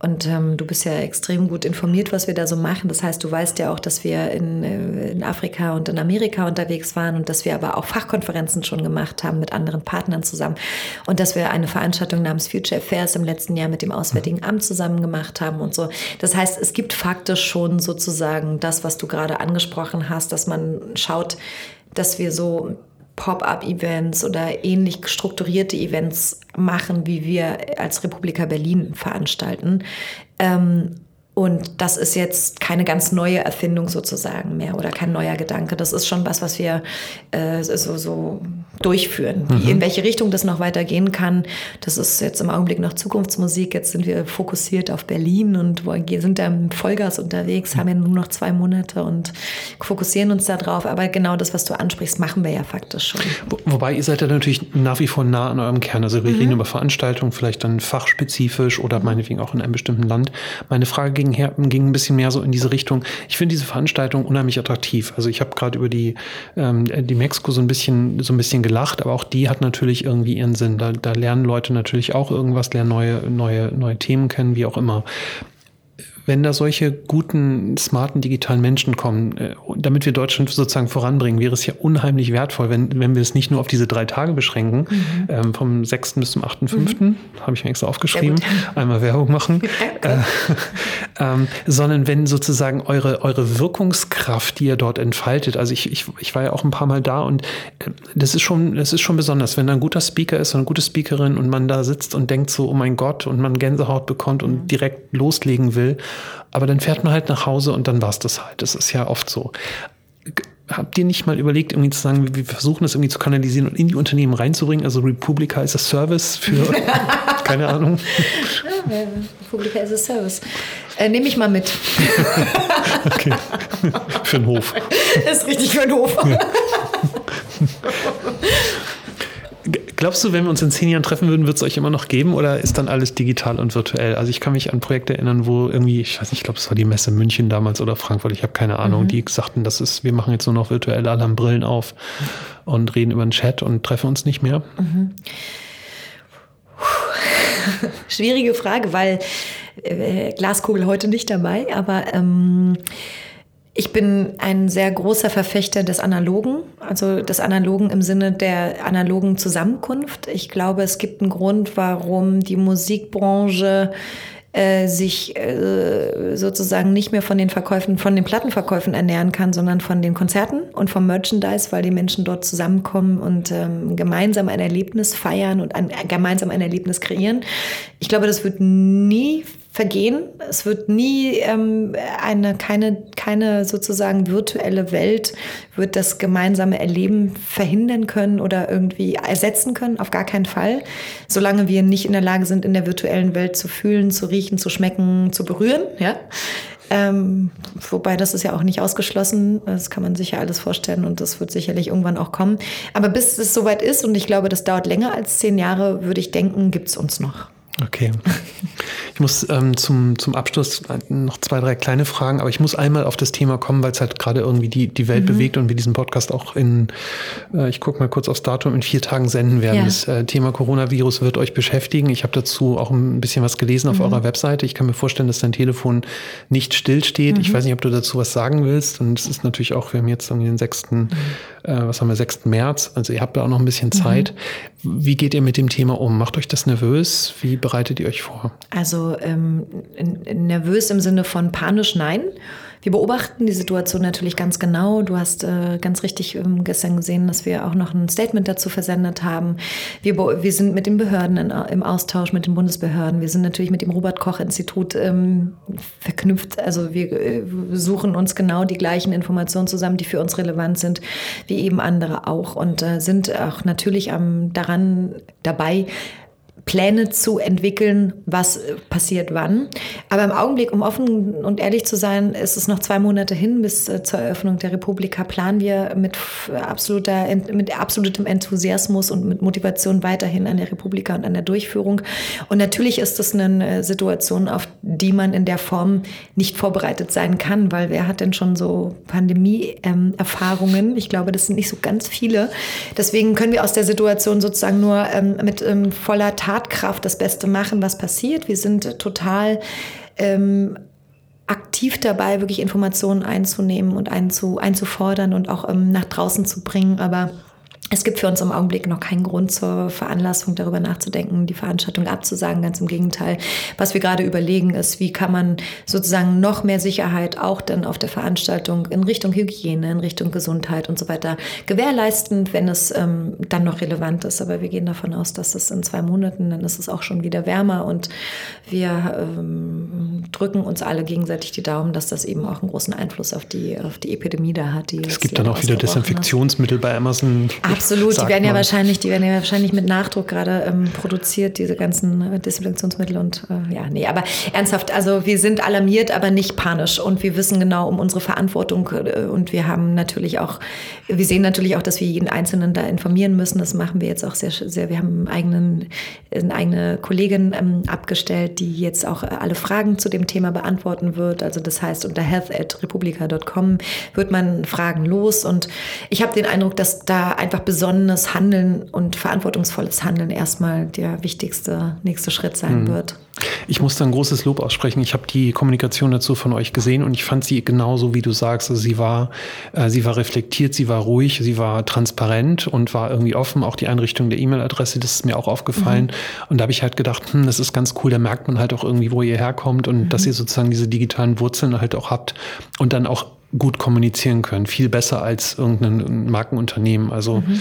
Und ähm, du bist ja extrem gut informiert, was wir da so machen. Das heißt, du weißt ja auch, dass wir in, äh, in Afrika und in Amerika unterwegs waren und dass wir aber auch Fachkonferenzen schon gemacht haben mit anderen Partnern zusammen und dass wir eine Veranstaltung namens Future Affairs im letzten Jahr mit dem Auswärtigen Amt zusammen gemacht haben und so. Das heißt, es gibt faktisch schon sozusagen das, was du gerade angesprochen hast, dass man schaut, dass wir so Pop-up-Events oder ähnlich strukturierte Events machen, wie wir als Republika Berlin veranstalten. Ähm, und das ist jetzt keine ganz neue Erfindung sozusagen mehr oder kein neuer Gedanke. Das ist schon was, was wir äh, so, so durchführen. Mhm. In welche Richtung das noch weitergehen kann, das ist jetzt im Augenblick noch Zukunftsmusik. Jetzt sind wir fokussiert auf Berlin und sind da im Vollgas unterwegs, haben ja nur noch zwei Monate und fokussieren uns da drauf. Aber genau das, was du ansprichst, machen wir ja faktisch schon. Wo, wobei ihr seid ja natürlich nach wie vor nah an eurem Kern. Also wir mhm. reden über Veranstaltungen, vielleicht dann fachspezifisch oder meinetwegen auch in einem bestimmten Land. Meine Frage ging, her, ging ein bisschen mehr so in diese Richtung. Ich finde diese Veranstaltung unheimlich attraktiv. Also ich habe gerade über die, ähm, die Mexiko so ein bisschen, so ein bisschen gelacht, aber auch die hat natürlich irgendwie ihren Sinn. Da, da lernen Leute natürlich auch irgendwas, lernen neue, neue, neue Themen kennen, wie auch immer wenn da solche guten, smarten, digitalen Menschen kommen, äh, damit wir Deutschland sozusagen voranbringen, wäre es ja unheimlich wertvoll, wenn, wenn wir es nicht nur auf diese drei Tage beschränken, mhm. ähm, vom 6. bis zum 8.5., mhm. habe ich mir extra aufgeschrieben, einmal Werbung machen, äh, ähm, sondern wenn sozusagen eure, eure Wirkungskraft, die ihr dort entfaltet, also ich, ich, ich war ja auch ein paar Mal da und äh, das ist schon, das ist schon besonders, wenn da ein guter Speaker ist und eine gute Speakerin und man da sitzt und denkt so, oh mein Gott, und man Gänsehaut bekommt und mhm. direkt loslegen will. Aber dann fährt man halt nach Hause und dann war es das halt. Das ist ja oft so. Habt ihr nicht mal überlegt, irgendwie zu sagen, wir versuchen das irgendwie zu kanalisieren und in die Unternehmen reinzubringen? Also Republica ist a Service für, keine Ahnung. Ja, Republica ist a Service. Äh, Nehme ich mal mit. okay. für den Hof. ist richtig für den Hof. Ja. Glaubst du, wenn wir uns in zehn Jahren treffen würden, wird es euch immer noch geben oder ist dann alles digital und virtuell? Also ich kann mich an Projekte erinnern, wo irgendwie, ich weiß nicht, ich glaube, es war die Messe München damals oder Frankfurt, ich habe keine Ahnung, mhm. die sagten, das ist, wir machen jetzt nur noch virtuell, alle haben Brillen auf und reden über den Chat und treffen uns nicht mehr. Mhm. Schwierige Frage, weil äh, Glaskugel heute nicht dabei, aber ähm, ich bin ein sehr großer Verfechter des Analogen, also des Analogen im Sinne der analogen Zusammenkunft. Ich glaube, es gibt einen Grund, warum die Musikbranche äh, sich äh, sozusagen nicht mehr von den Verkäufen, von den Plattenverkäufen ernähren kann, sondern von den Konzerten und vom Merchandise, weil die Menschen dort zusammenkommen und ähm, gemeinsam ein Erlebnis feiern und ein, gemeinsam ein Erlebnis kreieren. Ich glaube, das wird nie vergehen. Es wird nie ähm, eine, keine, keine sozusagen virtuelle Welt wird das gemeinsame Erleben verhindern können oder irgendwie ersetzen können. Auf gar keinen Fall. Solange wir nicht in der Lage sind, in der virtuellen Welt zu fühlen, zu riechen, zu schmecken, zu berühren, ja. Ähm, wobei das ist ja auch nicht ausgeschlossen. Das kann man sich ja alles vorstellen und das wird sicherlich irgendwann auch kommen. Aber bis es soweit ist, und ich glaube, das dauert länger als zehn Jahre, würde ich denken, gibt es uns noch. Okay. Ich muss ähm, zum, zum Abschluss noch zwei, drei kleine Fragen, aber ich muss einmal auf das Thema kommen, weil es halt gerade irgendwie die, die Welt mhm. bewegt und wir diesen Podcast auch in, äh, ich gucke mal kurz aufs Datum, in vier Tagen senden werden. Ja. Das äh, Thema Coronavirus wird euch beschäftigen. Ich habe dazu auch ein bisschen was gelesen auf mhm. eurer Webseite. Ich kann mir vorstellen, dass dein Telefon nicht stillsteht. Mhm. Ich weiß nicht, ob du dazu was sagen willst. Und es ist natürlich auch, wir haben jetzt irgendwie den 6., mhm. Äh, was haben wir, 6. März. Also ihr habt da auch noch ein bisschen mhm. Zeit. Wie geht ihr mit dem Thema um? Macht euch das nervös? Wie bereitet ihr euch vor? Also ähm, nervös im Sinne von panisch nein. Wir beobachten die Situation natürlich ganz genau. Du hast äh, ganz richtig ähm, gestern gesehen, dass wir auch noch ein Statement dazu versendet haben. Wir, wir sind mit den Behörden in, im Austausch, mit den Bundesbehörden. Wir sind natürlich mit dem Robert-Koch-Institut ähm, verknüpft. Also wir äh, suchen uns genau die gleichen Informationen zusammen, die für uns relevant sind, wie eben andere auch. Und äh, sind auch natürlich am, daran dabei, Pläne zu entwickeln, was äh, passiert wann. Aber im Augenblick, um offen und ehrlich zu sein, ist es noch zwei Monate hin bis äh, zur Eröffnung der Republika. Planen wir mit, absoluter, mit absolutem Enthusiasmus und mit Motivation weiterhin an der Republika und an der Durchführung. Und natürlich ist es eine äh, Situation, auf die man in der Form nicht vorbereitet sein kann, weil wer hat denn schon so Pandemie-Erfahrungen? Ich glaube, das sind nicht so ganz viele. Deswegen können wir aus der Situation sozusagen nur ähm, mit ähm, voller Tat Tatkraft das Beste machen, was passiert. Wir sind total ähm, aktiv dabei, wirklich Informationen einzunehmen und einzu, einzufordern und auch ähm, nach draußen zu bringen. Aber es gibt für uns im Augenblick noch keinen Grund zur Veranlassung, darüber nachzudenken, die Veranstaltung abzusagen. Ganz im Gegenteil. Was wir gerade überlegen, ist, wie kann man sozusagen noch mehr Sicherheit auch dann auf der Veranstaltung in Richtung Hygiene, in Richtung Gesundheit und so weiter gewährleisten, wenn es ähm, dann noch relevant ist. Aber wir gehen davon aus, dass es in zwei Monaten, dann ist es auch schon wieder wärmer und wir ähm, drücken uns alle gegenseitig die Daumen, dass das eben auch einen großen Einfluss auf die, auf die Epidemie da hat. es gibt dann auch wieder Desinfektionsmittel bei Amazon. Absolut, die werden ja wahrscheinlich, die werden ja wahrscheinlich mit Nachdruck gerade ähm, produziert, diese ganzen äh, Desinfektionsmittel und äh, ja, nee, aber ernsthaft, also wir sind alarmiert, aber nicht panisch und wir wissen genau um unsere Verantwortung äh, und wir haben natürlich auch, wir sehen natürlich auch, dass wir jeden Einzelnen da informieren müssen. Das machen wir jetzt auch sehr, sehr. Wir haben einen eigenen, eine eigene Kollegin ähm, abgestellt, die jetzt auch alle Fragen zu dem Thema beantworten wird. Also das heißt, unter health@republica.com wird man Fragen los und ich habe den Eindruck, dass da einfach besonnenes Handeln und verantwortungsvolles Handeln erstmal der wichtigste nächste Schritt sein mhm. wird. Ich muss da ein großes Lob aussprechen. Ich habe die Kommunikation dazu von euch gesehen und ich fand sie genauso, wie du sagst. Also sie war, äh, sie war reflektiert, sie war ruhig, sie war transparent und war irgendwie offen. Auch die Einrichtung der E-Mail-Adresse, das ist mir auch aufgefallen. Mhm. Und da habe ich halt gedacht, hm, das ist ganz cool. Da merkt man halt auch irgendwie, wo ihr herkommt und mhm. dass ihr sozusagen diese digitalen Wurzeln halt auch habt und dann auch gut kommunizieren könnt. Viel besser als irgendein Markenunternehmen. Also mhm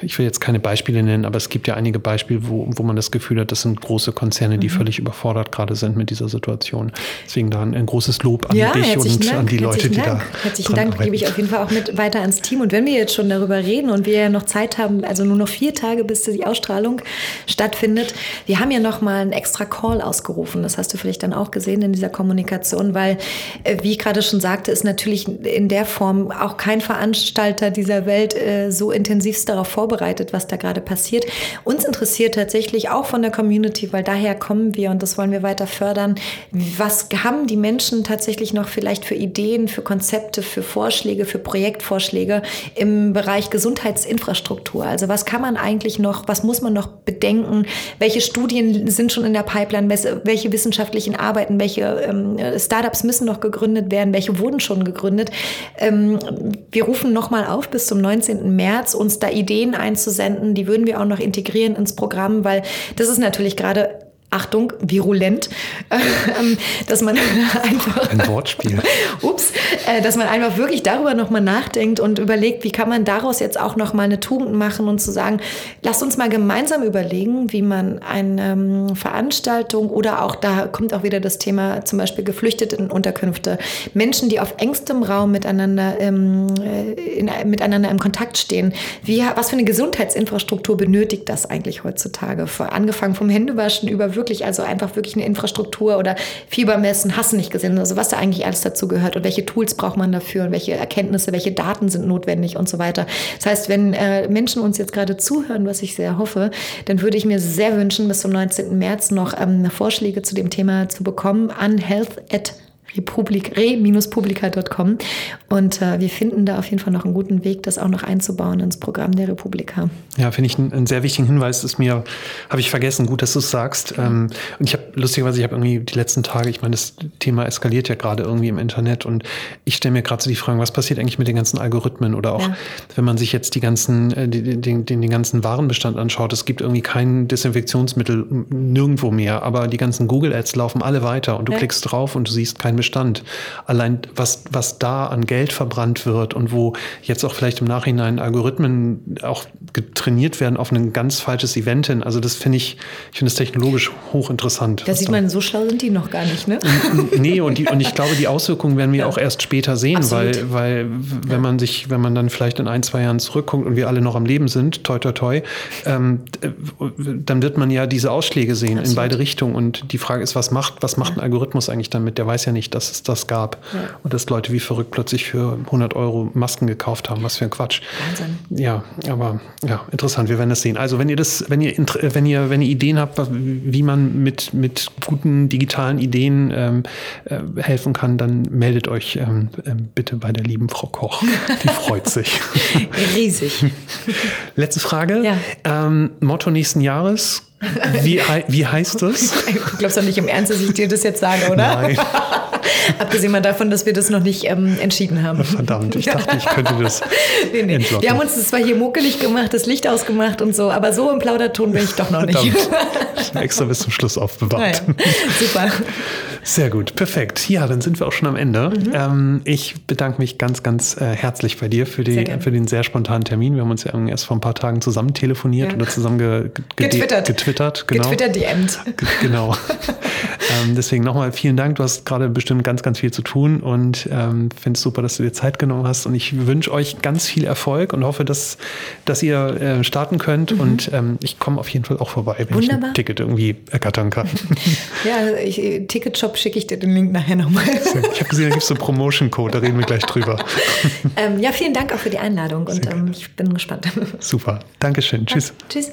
ich will jetzt keine Beispiele nennen, aber es gibt ja einige Beispiele, wo, wo man das Gefühl hat, das sind große Konzerne, die mhm. völlig überfordert gerade sind mit dieser Situation. Deswegen da ein, ein großes Lob an ja, dich und Dank. an die Leute, die Dank. da. Herzlichen Dank arbeiten. gebe ich auf jeden Fall auch mit weiter ans Team. Und wenn wir jetzt schon darüber reden und wir ja noch Zeit haben, also nur noch vier Tage, bis die Ausstrahlung stattfindet, wir haben ja noch mal einen extra Call ausgerufen. Das hast du vielleicht dann auch gesehen in dieser Kommunikation, weil, äh, wie ich gerade schon sagte, ist natürlich in der Form auch kein Veranstalter dieser Welt äh, so intensivst darauf vorbereitet, was da gerade passiert. Uns interessiert tatsächlich auch von der Community, weil daher kommen wir und das wollen wir weiter fördern. Was haben die Menschen tatsächlich noch vielleicht für Ideen, für Konzepte, für Vorschläge, für Projektvorschläge im Bereich Gesundheitsinfrastruktur? Also was kann man eigentlich noch, was muss man noch bedenken? Welche Studien sind schon in der Pipeline? Welche wissenschaftlichen Arbeiten, welche ähm, Startups müssen noch gegründet werden? Welche wurden schon gegründet? Ähm, wir rufen nochmal auf bis zum 19. März März uns da Ideen einzusenden. Die würden wir auch noch integrieren ins Programm, weil das ist natürlich gerade Achtung, virulent, ähm, dass man einfach. Ein Wortspiel. ups, äh, dass man einfach wirklich darüber nochmal nachdenkt und überlegt, wie kann man daraus jetzt auch nochmal eine Tugend machen und zu sagen, lasst uns mal gemeinsam überlegen, wie man eine ähm, Veranstaltung oder auch da kommt auch wieder das Thema zum Beispiel Geflüchtetenunterkünfte, Menschen, die auf engstem Raum miteinander, ähm, in, miteinander im Kontakt stehen. Wie, was für eine Gesundheitsinfrastruktur benötigt das eigentlich heutzutage? Angefangen vom Händewaschen über wirklich wirklich, also einfach wirklich eine Infrastruktur oder Fiebermessen, hast du nicht gesehen, also was da eigentlich alles dazu gehört und welche Tools braucht man dafür und welche Erkenntnisse, welche Daten sind notwendig und so weiter. Das heißt, wenn äh, Menschen uns jetzt gerade zuhören, was ich sehr hoffe, dann würde ich mir sehr wünschen, bis zum 19. März noch ähm, Vorschläge zu dem Thema zu bekommen an health at republik, re-publica.com. Und äh, wir finden da auf jeden Fall noch einen guten Weg, das auch noch einzubauen ins Programm der Republika. Ja, finde ich einen, einen, sehr wichtigen Hinweis. Das ist mir, habe ich vergessen, gut, dass du es sagst. Ähm, und ich habe, lustigerweise, ich habe irgendwie die letzten Tage, ich meine, das Thema eskaliert ja gerade irgendwie im Internet und ich stelle mir gerade so die Frage, was passiert eigentlich mit den ganzen Algorithmen oder auch, ja. wenn man sich jetzt die ganzen, äh, den, den, den ganzen Warenbestand anschaut, es gibt irgendwie kein Desinfektionsmittel nirgendwo mehr, aber die ganzen Google-Ads laufen alle weiter und du ja. klickst drauf und du siehst kein Bestand. Allein was, was da an Geld verbrannt wird und wo jetzt auch vielleicht im Nachhinein Algorithmen auch getrainiert werden auf ein ganz falsches Event hin. Also das finde ich, ich finde es technologisch hochinteressant. Da sieht man, so schlau sind die noch gar nicht, ne? nee, und, die, und ich glaube, die Auswirkungen werden wir ja. auch erst später sehen, Absolut. weil, weil wenn ja. man sich, wenn man dann vielleicht in ein, zwei Jahren zurückguckt und wir alle noch am Leben sind, toi toi toi, ähm, dann wird man ja diese Ausschläge sehen Absolut. in beide Richtungen. Und die Frage ist, was macht, was macht ein Algorithmus eigentlich damit? Der weiß ja nicht, dass es das gab. Ja. Und dass Leute wie verrückt plötzlich für 100 Euro Masken gekauft haben. Was für ein Quatsch. Wahnsinn. Ja, aber ja, interessant. Wir werden das sehen. Also wenn ihr das, wenn ihr, wenn ihr, wenn ihr Ideen habt, wie man mit, mit guten digitalen Ideen ähm, äh, helfen kann, dann meldet euch ähm, äh, bitte bei der lieben Frau Koch. Die freut sich. Riesig. Letzte Frage. Ja. Ähm, Motto nächsten Jahres. Wie, wie heißt das? Du glaubst doch nicht im Ernst, dass ich dir das jetzt sage, oder? Nein. Abgesehen mal davon, dass wir das noch nicht ähm, entschieden haben. Verdammt, ich dachte, ich könnte das. nee, nee. Wir haben uns das zwar hier muckelig gemacht, das Licht ausgemacht und so, aber so im Plauderton bin ich doch noch nicht. Extra bis zum Schluss aufbewahrt. Naja, super. Sehr gut, perfekt. Ja, dann sind wir auch schon am Ende. Mhm. Ähm, ich bedanke mich ganz, ganz äh, herzlich bei dir für, die, für den sehr spontanen Termin. Wir haben uns ja erst vor ein paar Tagen zusammen telefoniert ja. oder zusammen ge, ge getwittert. getwittert. Genau. Getwittert. Genau. ähm, deswegen nochmal vielen Dank. Du hast gerade bestimmt ganz, ganz viel zu tun und ähm, finde es super, dass du dir Zeit genommen hast. Und ich wünsche euch ganz viel Erfolg und hoffe, dass, dass ihr äh, starten könnt. Mhm. Und ähm, ich komme auf jeden Fall auch vorbei, wenn Wunderbar. ich ein Ticket irgendwie ergattern kann. ja, ich, Ticketshop schicke ich dir den Link nachher nochmal. Ich habe gesehen, da gibt es so einen Promotion-Code, da reden wir gleich drüber. Ähm, ja, vielen Dank auch für die Einladung und ähm, ich bin gespannt. Super. Dankeschön. Tschüss. Tschüss.